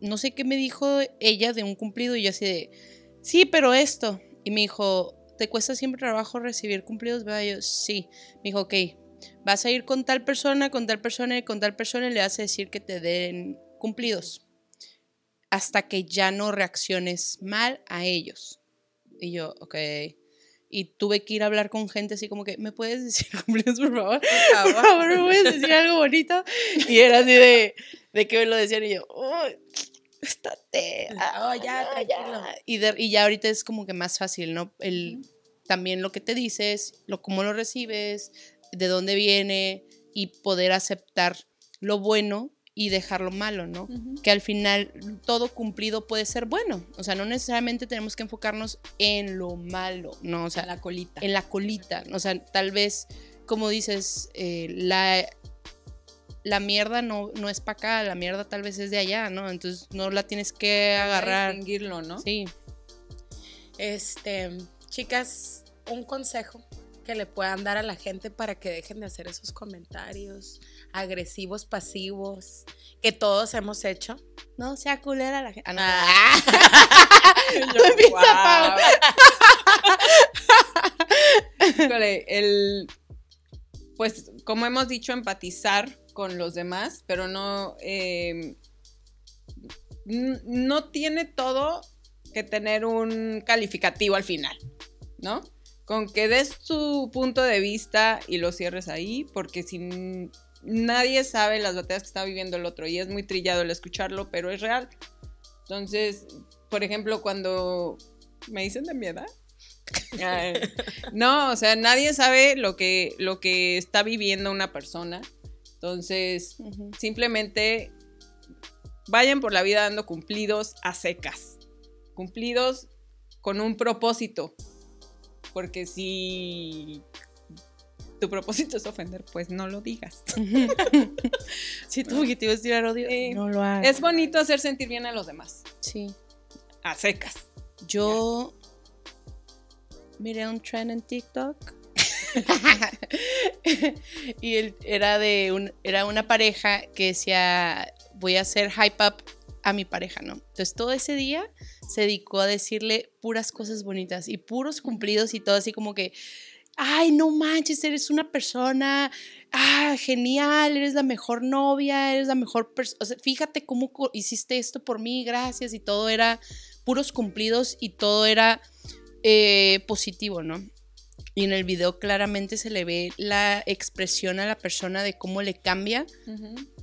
no sé qué me dijo ella de un cumplido y yo así de, sí, pero esto. Y me dijo, ¿te cuesta siempre trabajo recibir cumplidos? ¿verdad? Yo, sí. Me dijo, ok, vas a ir con tal persona, con tal persona y con tal persona y le vas a decir que te den cumplidos hasta que ya no reacciones mal a ellos. Y yo, ok. Y tuve que ir a hablar con gente así como que, ¿me puedes decir cumplidos, por favor? Por favor, ¿me puedes decir algo bonito? Y era así de, de que me lo decían y yo, uy, estate. Oh, ya, tranquilo. Y, de- y ya ahorita es como que más fácil, ¿no? El, También lo que te dices, lo, cómo lo recibes, de dónde viene y poder aceptar lo bueno y dejar lo malo, ¿no? Que al final todo cumplido puede ser bueno. O sea, no necesariamente tenemos que enfocarnos en lo malo, ¿no? O sea, en la colita. en la colita. O sea, tal vez, como dices, eh, la, la mierda no, no es para acá, la mierda tal vez es de allá, ¿no? Entonces no la tienes que agarrar. Distinguirlo, ¿no? Sí. Este, chicas, un consejo que le puedan dar a la gente para que dejen de hacer esos comentarios agresivos, pasivos, que todos hemos hecho. No sea culera la gente. Ah. Híjole, el, pues como hemos dicho, empatizar con los demás, pero no, eh, n- no tiene todo que tener un calificativo al final, ¿no? Con que des tu punto de vista y lo cierres ahí, porque si nadie sabe las batallas que está viviendo el otro y es muy trillado el escucharlo, pero es real. Entonces, por ejemplo, cuando me dicen de mi edad. Ay, no, o sea, nadie sabe lo que, lo que está viviendo una persona. Entonces, simplemente vayan por la vida dando cumplidos a secas. Cumplidos con un propósito. Porque si tu propósito es ofender, pues no lo digas. si tu objetivo es tirar odio, no lo hagas. Es bonito hacer sentir bien a los demás. Sí. A secas. Yo miré un trend en TikTok y él era de un, era una pareja que decía, voy a hacer hype up a mi pareja, ¿no? Entonces todo ese día se dedicó a decirle puras cosas bonitas y puros cumplidos y todo así como que, ay, no manches, eres una persona, ah, genial, eres la mejor novia, eres la mejor persona, o sea, fíjate cómo hiciste esto por mí, gracias, y todo era puros cumplidos y todo era eh, positivo, ¿no? Y en el video claramente se le ve la expresión a la persona de cómo le cambia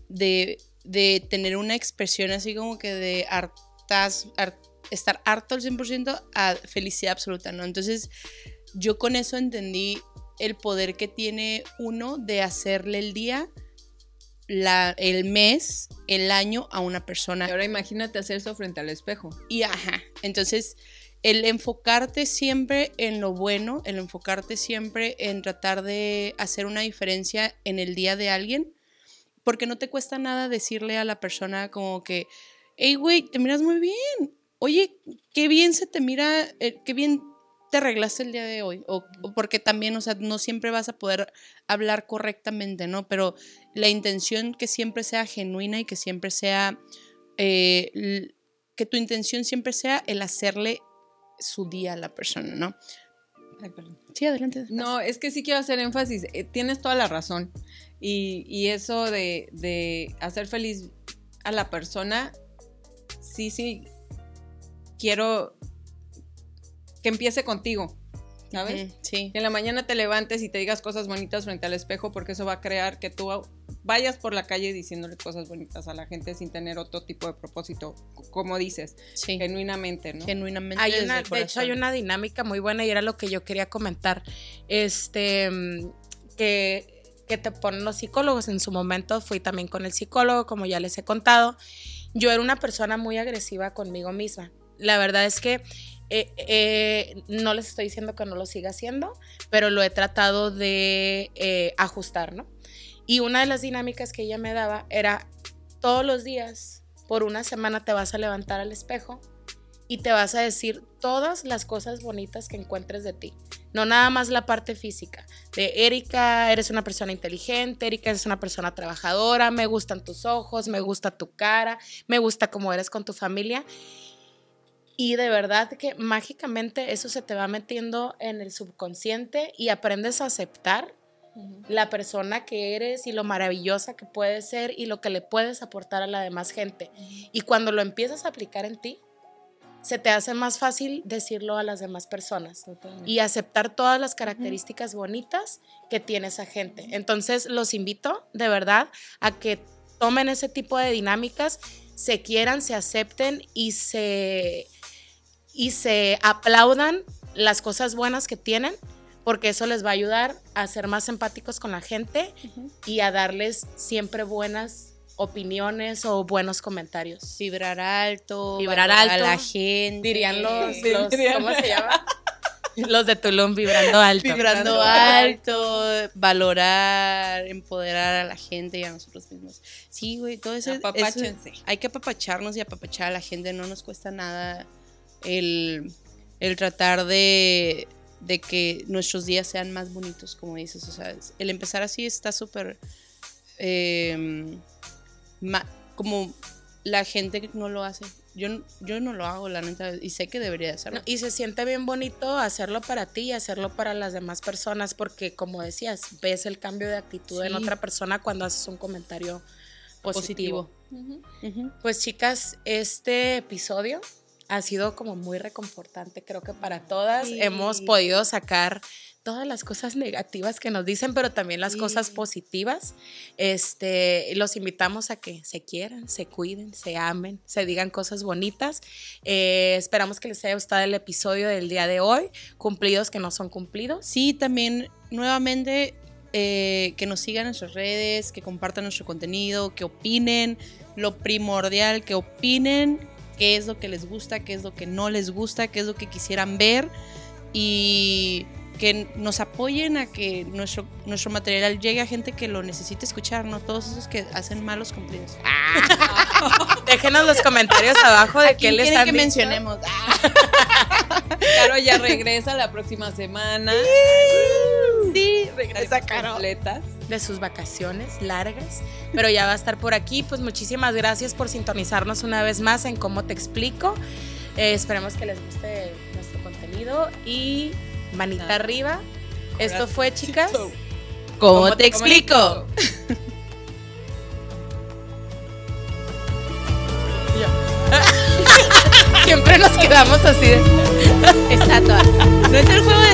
de, tener una expresión así como que de hartas, estar harto al 100% a felicidad absoluta, ¿no? Entonces yo con eso entendí el poder que tiene uno de hacerle el día, la, el mes, el año a una persona. Y ahora imagínate hacer eso frente al espejo. Y ajá, entonces el enfocarte siempre en lo bueno, el enfocarte siempre en tratar de hacer una diferencia en el día de alguien, porque no te cuesta nada decirle a la persona como que, hey, güey, te miras muy bien. Oye, qué bien se te mira, eh, qué bien te arreglaste el día de hoy. O, porque también, o sea, no siempre vas a poder hablar correctamente, ¿no? Pero la intención que siempre sea genuina y que siempre sea, eh, que tu intención siempre sea el hacerle su día a la persona, ¿no? Ay. Sí, adelante. No, es que sí quiero hacer énfasis. Eh, tienes toda la razón. Y, y eso de, de, hacer feliz a la persona, sí, sí, quiero que empiece contigo. ¿Sabes? sí. Que en la mañana te levantes y te digas cosas bonitas frente al espejo, porque eso va a crear que tú vayas por la calle diciéndole cosas bonitas a la gente sin tener otro tipo de propósito, como dices, sí. genuinamente, ¿no? Genuinamente. Hay una, de hecho, hay una dinámica muy buena y era lo que yo quería comentar. Este, que, que te ponen los psicólogos. En su momento fui también con el psicólogo, como ya les he contado. Yo era una persona muy agresiva conmigo misma. La verdad es que eh, eh, no les estoy diciendo que no lo siga haciendo, pero lo he tratado de eh, ajustar, ¿no? Y una de las dinámicas que ella me daba era todos los días, por una semana te vas a levantar al espejo y te vas a decir todas las cosas bonitas que encuentres de ti. No nada más la parte física. De Erika, eres una persona inteligente, Erika eres una persona trabajadora, me gustan tus ojos, me gusta tu cara, me gusta cómo eres con tu familia. Y de verdad que mágicamente eso se te va metiendo en el subconsciente y aprendes a aceptar la persona que eres y lo maravillosa que puedes ser y lo que le puedes aportar a la demás gente. Y cuando lo empiezas a aplicar en ti, se te hace más fácil decirlo a las demás personas y aceptar todas las características bonitas que tiene esa gente. Entonces los invito de verdad a que tomen ese tipo de dinámicas, se quieran, se acepten y se y se aplaudan las cosas buenas que tienen, porque eso les va a ayudar a ser más empáticos con la gente y a darles siempre buenas opiniones o buenos comentarios. Vibrar alto, vibrar alto a la gente. Dirían los, los ¿cómo se llama? Los de Tulum vibrando alto. Vibrando alto, valorar, empoderar a la gente y a nosotros mismos. Sí, güey, todo eso, eso hay que apapacharnos y apapachar a la gente, no nos cuesta nada el, tratar de, que nuestros días sean más bonitos, como dices. O sea, el empezar así está súper... Em, como la gente no lo hace. Yo, yo no lo hago, la neta, y sé que debería hacerlo. y se siente bien bonito hacerlo para ti y hacerlo para las demás personas, porque como decías, ves el cambio de actitud en otra persona cuando haces un comentario positivo. Pues chicas, este episodio ha sido como muy reconfortante, creo que para todas hemos podido sacar todas las cosas negativas que nos dicen, pero también las cosas positivas. Este, los invitamos a que se quieran, se cuiden, se amen, se digan cosas bonitas. Eh, esperamos que les haya gustado el episodio del día de hoy, cumplidos que no son cumplidos. Sí, también nuevamente eh, que nos sigan en nuestras redes, que compartan nuestro contenido, que opinen, lo primordial, que opinen qué es lo que les gusta, qué es lo que no les gusta, qué es lo que quisieran ver y que nos apoyen a que nuestro, nuestro material llegue a gente que lo necesite escuchar, no todos esos que hacen malos cumplidos. Déjenos los comentarios abajo de qué les han que mencionemos. Claro, ya regresa la próxima semana. sí, regresa Caro completas. de sus vacaciones largas, pero ya va a estar por aquí. Pues muchísimas gracias por sintonizarnos una vez más en Cómo Te Explico. Eh, esperemos que les guste nuestro contenido y manita arriba. Esto fue, chicas. ¿Cómo te explico? Siempre nos quedamos así de... Estatuas. No es el juego de